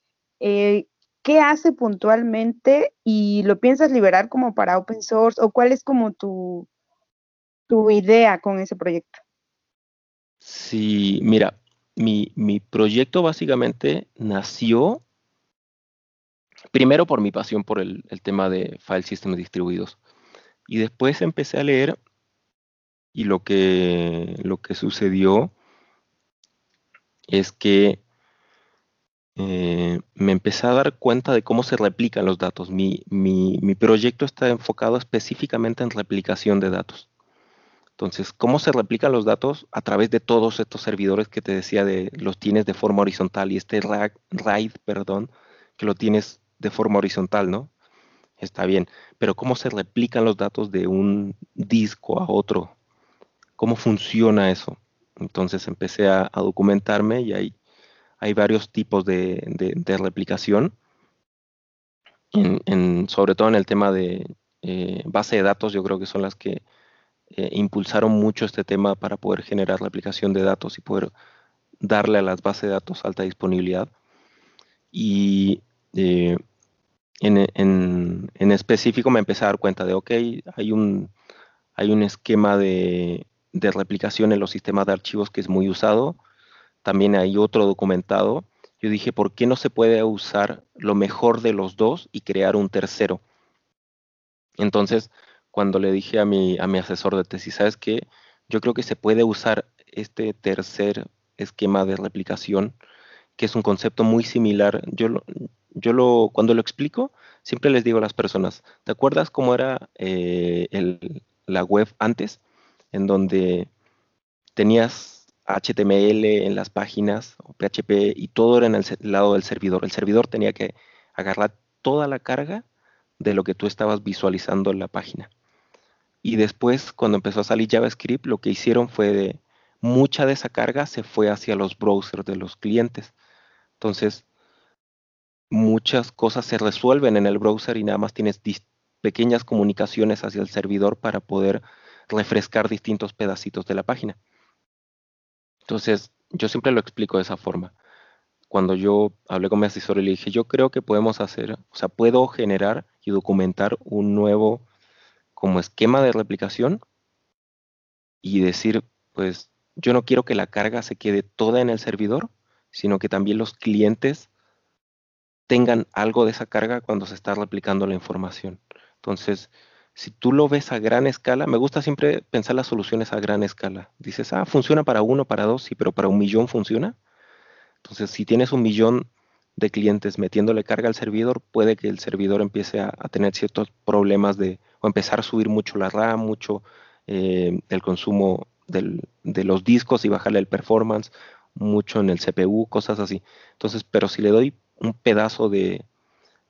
eh, ¿qué hace puntualmente y lo piensas liberar como para open source o cuál es como tu, tu idea con ese proyecto? Sí, mira, mi, mi proyecto básicamente nació primero por mi pasión por el, el tema de file systems distribuidos. Y después empecé a leer y lo que, lo que sucedió es que eh, me empecé a dar cuenta de cómo se replican los datos. Mi, mi, proyecto está enfocado específicamente en replicación de datos. Entonces, ¿cómo se replican los datos? A través de todos estos servidores que te decía, de, los tienes de forma horizontal y este RAID, perdón, que lo tienes de forma horizontal, ¿no? Está bien, pero ¿cómo se replican los datos de un disco a otro? Cómo funciona eso. Entonces empecé a, documentarme y hay, varios tipos de, replicación, sobre todo en el tema de eh, base de datos, yo creo que son las que eh, impulsaron mucho este tema para poder generar la aplicación de datos y poder darle a las bases de datos alta disponibilidad. Y en, en, específico me empecé a dar cuenta de, ok, hay un esquema de, de replicación en los sistemas de archivos que es muy usado. También hay otro documentado. Yo dije, ¿por qué no se puede usar lo mejor de los dos y crear un tercero? Entonces, cuando le dije a mi, a mi asesor de tesis, ¿sabes qué? Yo creo que se puede usar este tercer esquema de replicación, que es un concepto muy similar. Yo lo, yo lo, cuando lo explico, siempre les digo a las personas, ¿te acuerdas cómo era eh, el, la web antes? En donde tenías HTML en las páginas o PHP y todo era en el lado del servidor. El servidor tenía que agarrar toda la carga de lo que tú estabas visualizando en la página. Y después, cuando empezó a salir JavaScript, lo que hicieron fue de mucha de esa carga se fue hacia los browsers de los clientes. Entonces, muchas cosas se resuelven en el browser y nada más tienes pequeñas comunicaciones hacia el servidor para poder refrescar distintos pedacitos de la página. Entonces, yo siempre lo explico de esa forma cuando yo hablé con mi asesor y le dije, yo creo que podemos hacer, o sea, puedo generar y documentar un nuevo como esquema de replicación y decir, pues yo no quiero que la carga se quede toda en el servidor, sino que también los clientes tengan algo de esa carga cuando se está replicando la información. Entonces, si tú lo ves a gran escala, me gusta siempre pensar las soluciones a gran escala. Dices, ah, funciona para uno, para dos, sí, pero para un millón funciona. Entonces, si tienes un millón de clientes metiéndole carga al servidor, puede que el servidor empiece a, tener ciertos problemas de, o empezar a subir mucho la RAM, mucho eh, el consumo de los discos y bajarle el performance, mucho en el CPU, cosas así. Entonces, pero si le doy un pedazo de,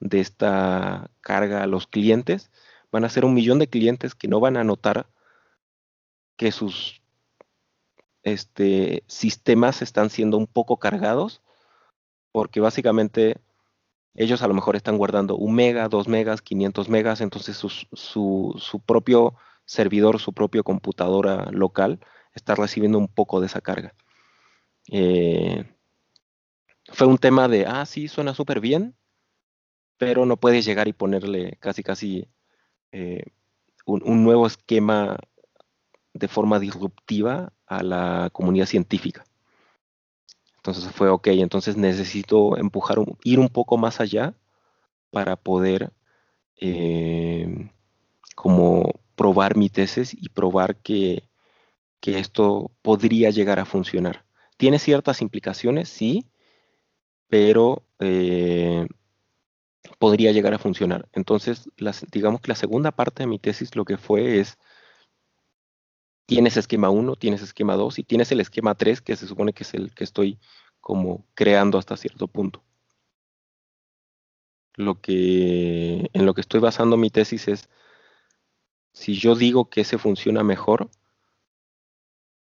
de esta carga a los clientes, van a ser un millón de clientes que no van a notar que sus este, sistemas están siendo un poco cargados, porque básicamente ellos a lo mejor están guardando un mega, dos megas, 500 megas, entonces su, su, propio servidor, su propia computadora local está recibiendo un poco de esa carga. Eh, fue un tema de, ah, sí, suena súper bien, pero no puedes llegar y ponerle casi, casi eh, un, nuevo esquema de forma disruptiva a la comunidad científica. Entonces fue, ok, entonces necesito empujar, ir un poco más allá para poder eh, como probar mi tesis y probar que, esto podría llegar a funcionar. Tiene ciertas implicaciones, sí, pero eh, podría llegar a funcionar. Entonces, digamos que la segunda parte de mi tesis lo que fue es tienes esquema 1, tienes esquema 2 y tienes el esquema 3, que se supone que es el que estoy como creando hasta cierto punto. Lo que, en lo que estoy basando mi tesis es, si yo digo que ese funciona mejor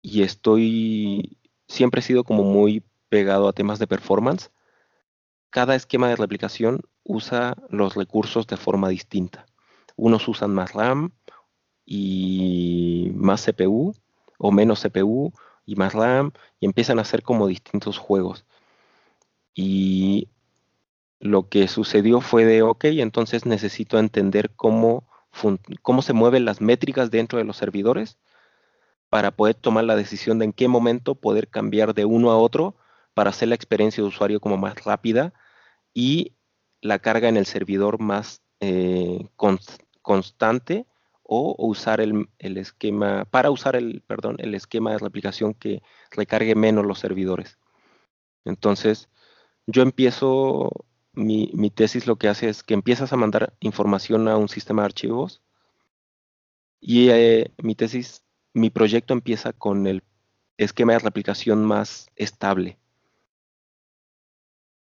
y estoy, siempre he sido como muy pegado a temas de performance, cada esquema de replicación usa los recursos de forma distinta. Unos usan más RAM, y más CPU o menos CPU y más RAM y empiezan a hacer como distintos juegos. Y lo que sucedió fue de, ok, entonces necesito entender cómo, cómo se mueven las métricas dentro de los servidores para poder tomar la decisión de en qué momento poder cambiar de uno a otro para hacer la experiencia de usuario como más rápida y la carga en el servidor más eh, constante o usar el, esquema, para usar el, perdón, el esquema de replicación que recargue menos los servidores. Entonces, yo empiezo, mi, tesis lo que hace es que empiezas a mandar información a un sistema de archivos y eh, mi tesis, mi proyecto empieza con el esquema de replicación más estable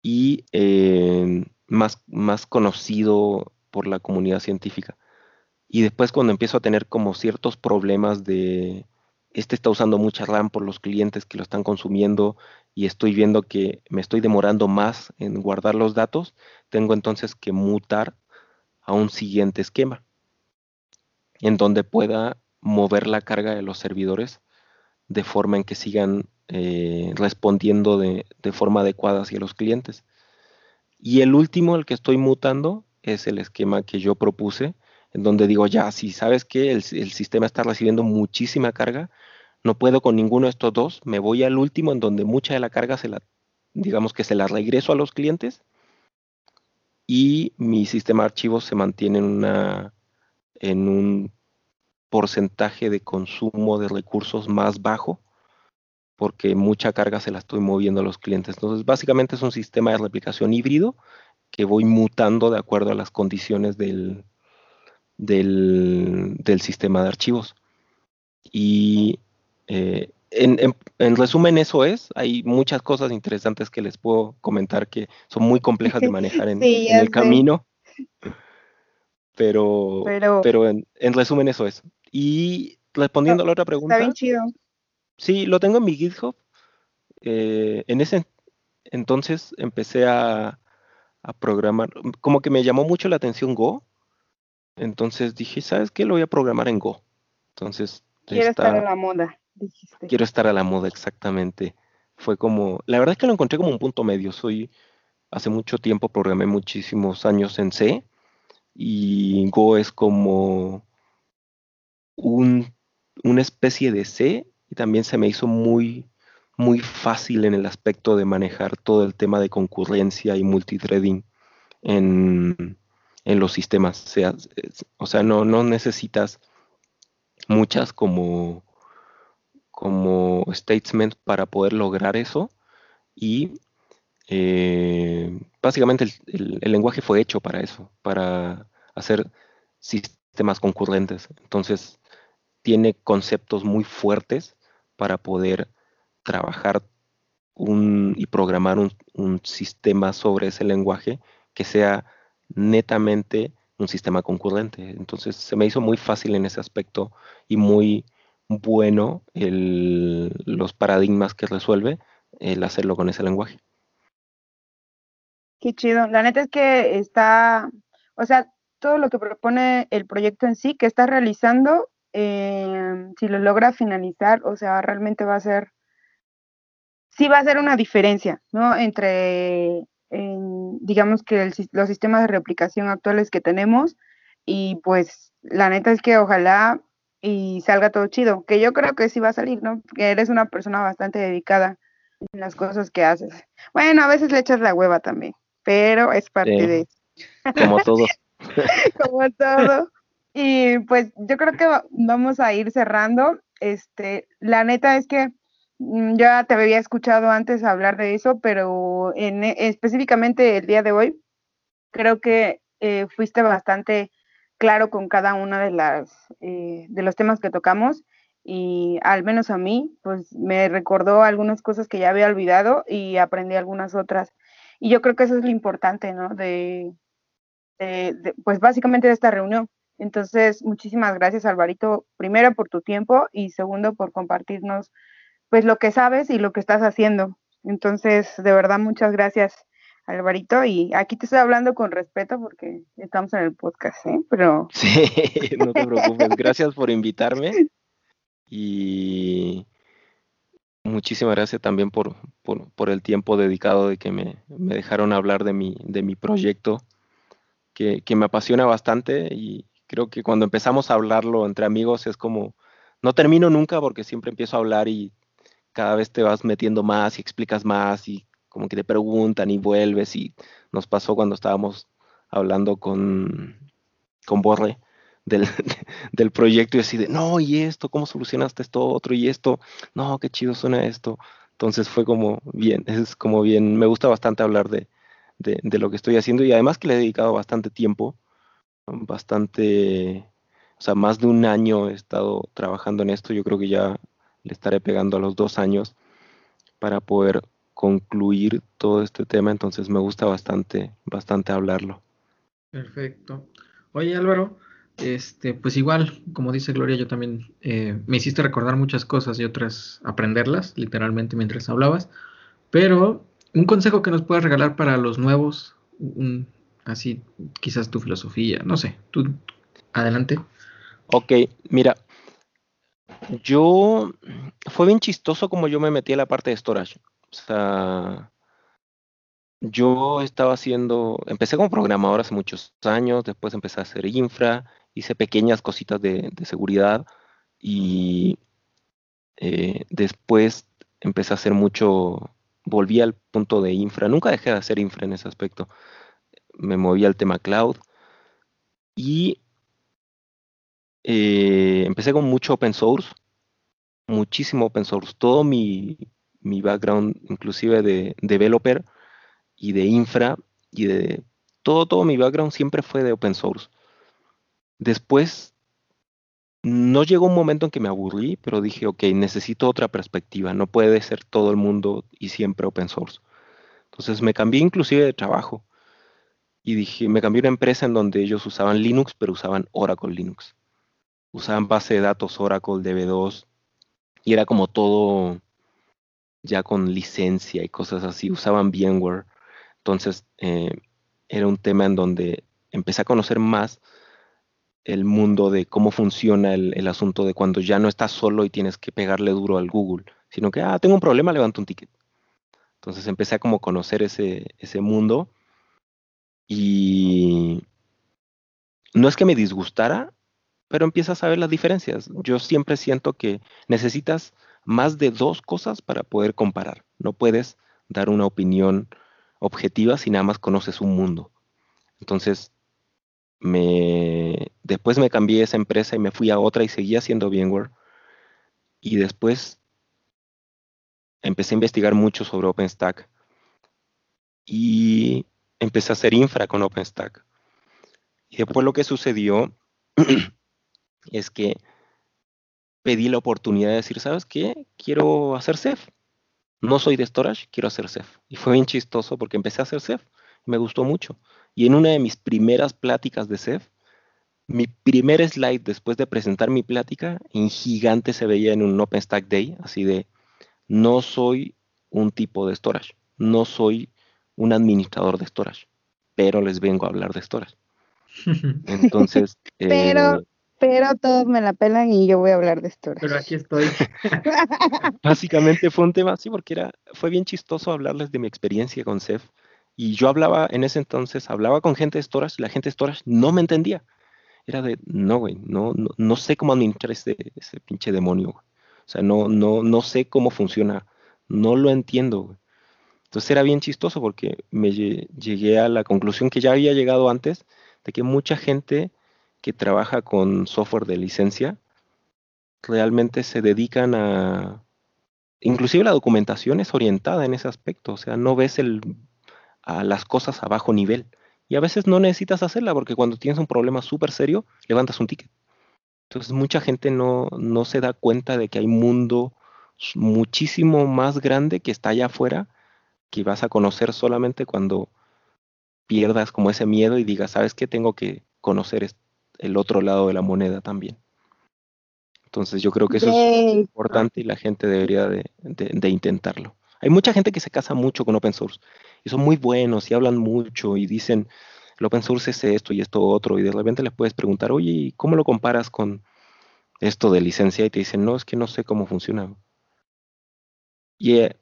y eh, más, más conocido por la comunidad científica. Y después cuando empiezo a tener como ciertos problemas de, este está usando mucha RAM por los clientes que lo están consumiendo y estoy viendo que me estoy demorando más en guardar los datos, tengo entonces que mutar a un siguiente esquema. en donde pueda mover la carga de los servidores de forma en que sigan eh, respondiendo de, forma adecuada hacia los clientes. Y el último, el que estoy mutando, es el esquema que yo propuse, en donde digo, ya, si sabes que el, sistema está recibiendo muchísima carga, no puedo con ninguno de estos dos, me voy al último, en donde mucha de la carga se la, digamos que se la regreso a los clientes y mi sistema de archivos se mantiene en, una, en un porcentaje de consumo de recursos más bajo porque mucha carga se la estoy moviendo a los clientes. Entonces, básicamente es un sistema de replicación híbrido que voy mutando de acuerdo a las condiciones del, del, sistema de archivos. Y eh, en, resumen, eso es. Hay muchas cosas interesantes que les puedo comentar que son muy complejas de manejar en, el camino. Pero, pero, en, resumen, eso es. Y respondiendo a la otra pregunta. Está bien chido. Sí, lo tengo en mi GitHub. Eh, en ese entonces empecé a, programar, como que me llamó mucho la atención Go. Entonces dije, ¿sabes qué? Lo voy a programar en Go. Entonces... Quiero estar a la moda, dijiste. Quiero estar a la moda, exactamente. Fue como, la verdad es que lo encontré como un punto medio. Soy, hace mucho tiempo programé muchísimos años en C y Go es como un, una especie de C y también se me hizo muy, muy fácil en el aspecto de manejar todo el tema de concurrencia y multithreading en, en los sistemas. O sea, o no, no, necesitas muchas como, como statements para poder lograr eso y eh, básicamente el, el, lenguaje fue hecho para eso, para hacer sistemas concurrentes. Entonces, tiene conceptos muy fuertes para poder trabajar un, y programar un, sistema sobre ese lenguaje que sea netamente un sistema concurrente. Entonces se me hizo muy fácil en ese aspecto y muy bueno los paradigmas que resuelve el hacerlo con ese lenguaje. Qué chido. La neta es que está, o sea, todo lo que propone el proyecto en sí que está realizando eh, si lo logra finalizar, o sea, realmente va a ser, sí va a ser una diferencia, ¿no? Entre, digamos que los sistemas de replicación actuales que tenemos y pues la neta es que ojalá y salga todo chido, que yo creo que sí va a salir, ¿no? Que eres una persona bastante dedicada en las cosas que haces. Bueno, a veces le echas la hueva también, pero es parte de eso. Como todo. Como todo. Y pues yo creo que vamos a ir cerrando. Este, la neta es que mm, ya te había escuchado antes hablar de eso, pero en, e, específicamente el día de hoy, creo que eh, fuiste bastante claro con cada una de las eh, de los temas que tocamos y al menos a mí, pues me recordó algunas cosas que ya había olvidado y aprendí algunas otras. Y yo creo que eso es lo importante, ¿no? de pues básicamente de esta reunión, entonces, muchísimas gracias, Alvarito, primero por tu tiempo y segundo por compartirnos pues lo que sabes y lo que estás haciendo. Entonces, de verdad, muchas gracias, Alvarito. Y aquí te estoy hablando con respeto porque estamos en el podcast, ¿eh? Pero... Sí, no te preocupes. Gracias por invitarme. Y muchísimas gracias también por, por, el tiempo dedicado de que me, me, dejaron hablar de mi, de mi proyecto, que, que me apasiona bastante y, Creo que cuando empezamos a hablarlo entre amigos es como, no termino nunca porque siempre empiezo a hablar y cada vez te vas metiendo más y explicas más y como que te preguntan y vuelves y nos pasó cuando estábamos hablando con, con Borre del, del proyecto y así de, no, y esto, ¿cómo solucionaste esto otro? Y esto, no, qué chido suena esto. Entonces fue como bien, es como bien, me gusta bastante hablar de, de, de lo que estoy haciendo y además que le he dedicado bastante tiempo bastante, o sea, más de un año he estado trabajando en esto. Yo creo que ya le estaré pegando a los dos años para poder concluir todo este tema. Entonces me gusta bastante, bastante hablarlo. Perfecto. Oye Álvaro, este, pues igual, como dice Gloria, yo también eh, me hiciste recordar muchas cosas y otras aprenderlas, literalmente mientras hablabas. Pero un consejo que nos puedas regalar para los nuevos, un, así quizás tu filosofía, no sé, tú adelante. Ok, mira, yo fue bien chistoso como yo me metí a la parte de storage. O sea, yo estaba haciendo, empecé como programador hace muchos años, después empecé a hacer infra, hice pequeñas cositas de, seguridad y eh, después empecé a hacer mucho, volví al punto de infra, nunca dejé de hacer infra en ese aspecto, me moví al tema cloud y eh, empecé con mucho open source, muchísimo open source, todo mi, mi background, inclusive de developer y de infra y de todo, todo mi background siempre fue de open source. Después, no llegó un momento en que me aburrí, pero dije, ok, necesito otra perspectiva, no puede ser todo el mundo y siempre open source. Entonces me cambié inclusive de trabajo y dije, me cambié una empresa en donde ellos usaban Linux, pero usaban Oracle Linux. Usaban base de datos Oracle DB2 y era como todo ya con licencia y cosas así, usaban VMware. Entonces, eh, era un tema en donde empecé a conocer más el mundo de cómo funciona el, asunto de cuando ya no estás solo y tienes que pegarle duro al Google, sino que, ah, tengo un problema, levanto un ticket. Entonces empecé a como conocer ese, ese mundo y no es que me disgustara, pero empiezas a ver las diferencias. Yo siempre siento que necesitas más de dos cosas para poder comparar. No puedes dar una opinión objetiva si nada más conoces un mundo. Entonces, me, después me cambié esa empresa y me fui a otra y seguía haciendo VMware. Y después empecé a investigar mucho sobre OpenStack. Y empecé a hacer infra con OpenStack. Y después lo que sucedió es que pedí la oportunidad de decir, ¿sabes qué? Quiero hacer Ceph. No soy de storage, quiero hacer Ceph. Y fue bien chistoso porque empecé a hacer Ceph. Me gustó mucho. Y en una de mis primeras pláticas de Ceph, mi primer slide después de presentar mi plática, en gigante se veía en un OpenStack Day, así de, no soy un tipo de storage, no soy un administrador de storage, pero les vengo a hablar de storage. Entonces, pero, eh, pero todos me la pelan y yo voy a hablar de esto. Pero aquí estoy. Básicamente fue un tema así porque era, fue bien chistoso hablarles de mi experiencia con Ceph. Y yo hablaba en ese entonces, hablaba con gente de storage y la gente de storage no me entendía. Era de, no, güey, no, no, sé cómo administrar ese, ese pinche demonio. O sea, no, no, no sé cómo funciona. No lo entiendo, güey. Entonces era bien chistoso porque me llegué a la conclusión que ya había llegado antes de que mucha gente que trabaja con software de licencia realmente se dedican a... Inclusive la documentación es orientada en ese aspecto, o sea, no ves el, a las cosas a bajo nivel. Y a veces no necesitas hacerla porque cuando tienes un problema súper serio, levantas un ticket. Entonces mucha gente no, no se da cuenta de que hay un mundo muchísimo más grande que está allá afuera, que vas a conocer solamente cuando pierdas como ese miedo y digas, ¿sabes qué? Tengo que conocer el otro lado de la moneda también. Entonces yo creo que eso es importante y la gente debería de, intentarlo. Hay mucha gente que se casa mucho con open source y son muy buenos y hablan mucho y dicen, el open source es esto y esto otro y de repente les puedes preguntar, oye, ¿cómo lo comparas con esto de licencia? Y te dicen, no, es que no sé cómo funciona. Y eh,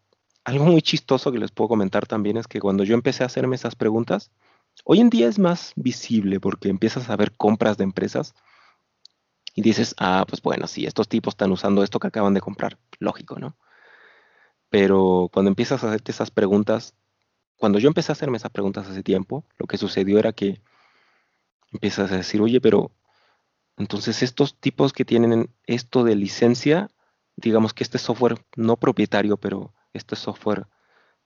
algo muy chistoso que les puedo comentar también es que cuando yo empecé a hacerme esas preguntas, Hoy en día es más visible porque empiezas a ver compras de empresas y dices, ah, pues bueno, sí, estos tipos están usando esto que acaban de comprar. Lógico, ¿no? Pero cuando empiezas a hacerte esas preguntas, cuando yo empecé a hacerme esas preguntas hace tiempo, lo que sucedió era que empiezas a decir, oye, pero entonces estos tipos que tienen esto de licencia, digamos que este software no propietario, pero este software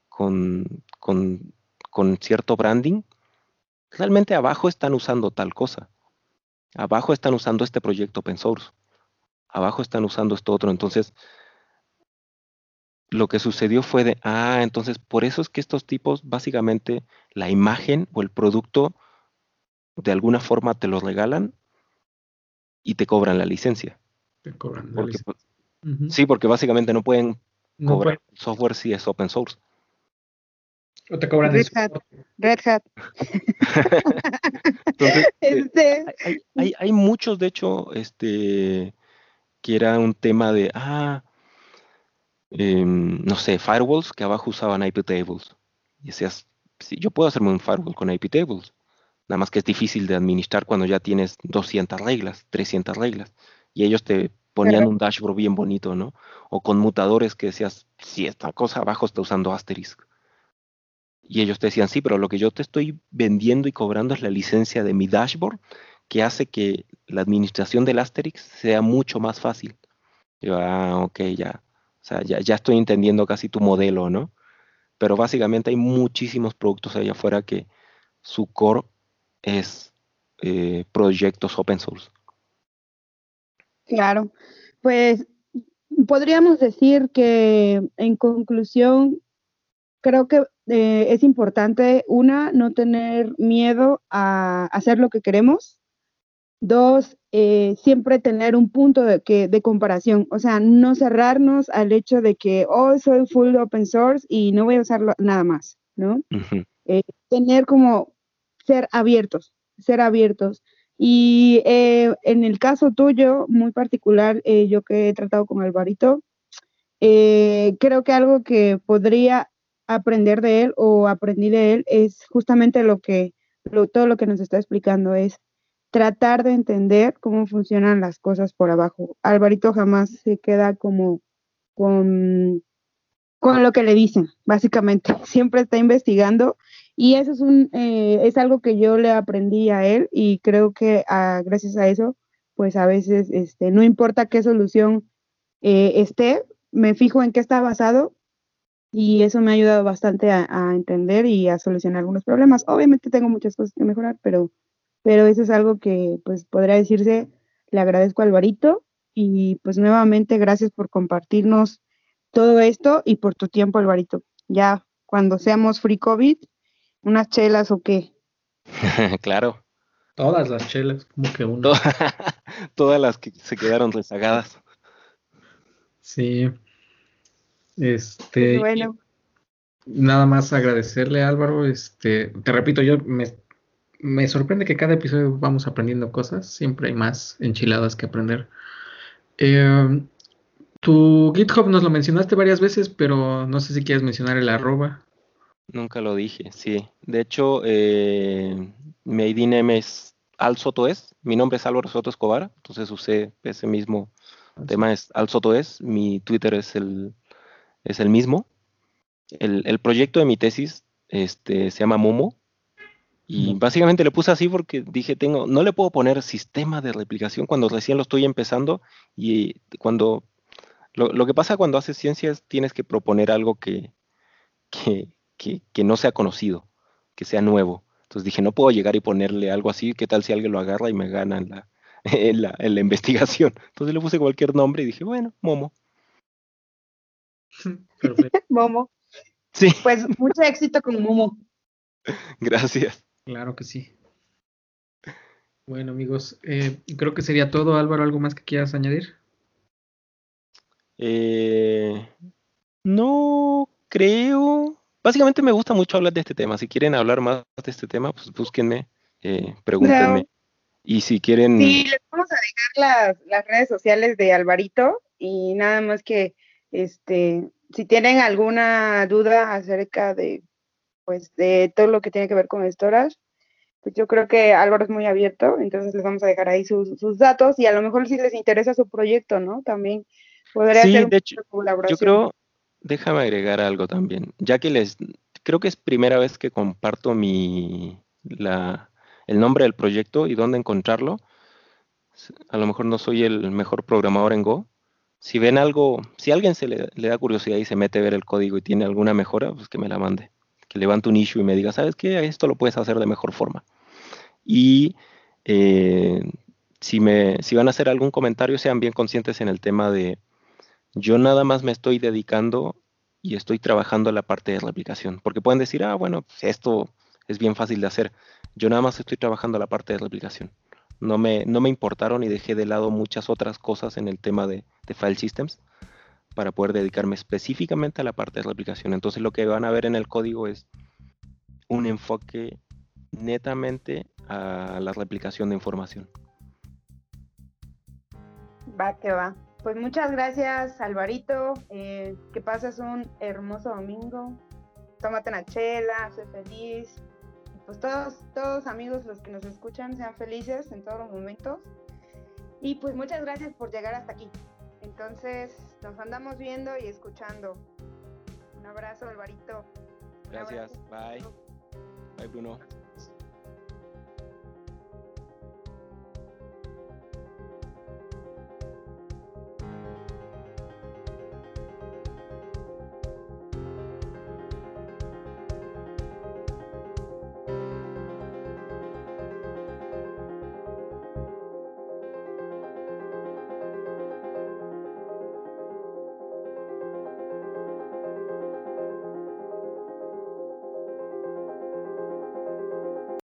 con, con, con cierto branding, realmente abajo están usando tal cosa. Abajo están usando este proyecto open source. Abajo están usando esto otro. Entonces, lo que sucedió fue de, ah, entonces por eso es que estos tipos, básicamente, la imagen o el producto, de alguna forma te lo regalan y te cobran la licencia. Te cobran la licencia. Pues, sí, porque básicamente no pueden cobrar software si es open source. O te cobran Red eso. Hat. Red Hat. Entonces, eh, Este, hay, hay, hay muchos, de hecho, este, que era un tema de, ah, em, no sé, firewalls que abajo usaban IP tables. Y decías, sí, yo puedo hacerme un firewall con IP tables. Nada más que es difícil de administrar cuando ya tienes 200 reglas, 300 reglas. Y ellos te ponían un dashboard bien bonito, ¿no? O con mutadores que decías, si esta cosa abajo está usando asterisk. Y ellos te decían, sí, pero lo que yo te estoy vendiendo y cobrando es la licencia de mi dashboard que hace que la administración del asterisk sea mucho más fácil. Yo, ah, ok, ya. O sea, ya, ya estoy entendiendo casi tu modelo, ¿no? Pero básicamente hay muchísimos productos allá afuera que su core es eh, proyectos open source. Claro, pues podríamos decir que en conclusión, creo que eh, es importante, una, no tener miedo a hacer lo que queremos. Dos, eh, siempre tener un punto de, que, de comparación, o sea, no cerrarnos al hecho de que, oh, soy full open source y no voy a usarlo nada más, ¿no? Eh, tener como ser abiertos, ser abiertos. Y eh, en el caso tuyo, muy particular, eh, yo que he tratado con Alvarito, eh, creo que algo que podría aprender de él o aprendí de él es justamente lo que, todo lo que nos está explicando, es tratar de entender cómo funcionan las cosas por abajo. Alvarito jamás se queda como con, con lo que le dicen, básicamente. Siempre está investigando y eso es, un, eh, es algo que yo le aprendí a él y creo que ah, gracias a eso, pues a veces este, no importa qué solución eh, esté, me fijo en qué está basado y eso me ha ayudado bastante a, entender y a solucionar algunos problemas. Obviamente tengo muchas cosas que mejorar, pero, pero eso es algo que pues podría decirse, le agradezco a Alvarito y pues nuevamente gracias por compartirnos todo esto y por tu tiempo, Alvarito. Ya cuando seamos free COVID, unas chelas o qué. claro. Todas las chelas, como que uno. To- Todas las que se quedaron rezagadas. Sí. Este, y Bueno, nada más agradecerle, Álvaro. Este, te repito, yo me, me sorprende que cada episodio vamos aprendiendo cosas. Siempre hay más enchiladas que aprender. Eh, tu GitHub nos lo mencionaste varias veces, pero no sé si quieres mencionar el arroba. Nunca lo dije, sí. De hecho, eh, mi name es Al Soto es. Mi nombre es Álvaro Soto Escobar, entonces usé ese mismo tema es Al Soto es. Mi Twitter es el, es el mismo. El, el proyecto de mi tesis este, se llama Momo. Y básicamente le puse así porque dije, tengo, no le puedo poner sistema de replicación cuando recién lo estoy empezando. Y cuando lo, lo que pasa cuando haces ciencias, tienes que proponer algo que, que, que, que no sea conocido, que sea nuevo. Entonces dije, no puedo llegar y ponerle algo así, ¿qué tal si alguien lo agarra y me gana en la, en la, en la investigación? Entonces le puse cualquier nombre y dije, bueno, Momo. Perfecto, Momo. Sí, Pues mucho éxito con Momo. gracias. claro que sí. Bueno, amigos, eh, creo que sería todo. Álvaro, ¿algo más que quieras añadir? Eh, no creo. Básicamente me gusta mucho hablar de este tema. Si quieren hablar más de este tema, pues búsquenme, eh, pregúntenme. Y si quieren, Sí, les vamos a dejar las, las redes sociales de Alvarito y nada más que, este, si tienen alguna duda acerca de, pues, de todo lo que tiene que ver con storage, pues yo creo que Álvaro es muy abierto, entonces les vamos a dejar ahí sus, sus datos y a lo mejor si les interesa su proyecto, ¿no? También podría Sí, ser de hecho, colaboración. Yo creo, déjame agregar algo también, ya que les, creo que es primera vez que comparto mi, la, el nombre del proyecto y dónde encontrarlo. A lo mejor no soy el mejor programador en Go. Si ven algo, si alguien se le, le da curiosidad y se mete a ver el código y tiene alguna mejora, pues que me la mande. Que levante un issue y me diga, ¿sabes qué? Esto lo puedes hacer de mejor forma. Y eh, si, me, si van a hacer algún comentario, sean bien conscientes en el tema de yo nada más me estoy dedicando y estoy trabajando la parte de replicación. Porque pueden decir, ah, bueno, pues esto es bien fácil de hacer. Yo nada más estoy trabajando la parte de replicación. No me, no me importaron y dejé de lado muchas otras cosas en el tema de, de file systems para poder dedicarme específicamente a la parte de replicación. Entonces lo que van a ver en el código es un enfoque netamente a la replicación de información. Va que va. Pues muchas gracias, Alvarito. Eh, que pases un hermoso domingo. Tómate una chela, sé feliz. Pues todos, todos amigos los que nos escuchan sean felices en todos los momentos. Y pues muchas gracias por llegar hasta aquí. Entonces, nos andamos viendo y escuchando. Un abrazo, Alvarito. Gracias. Bye. Bye, Bruno.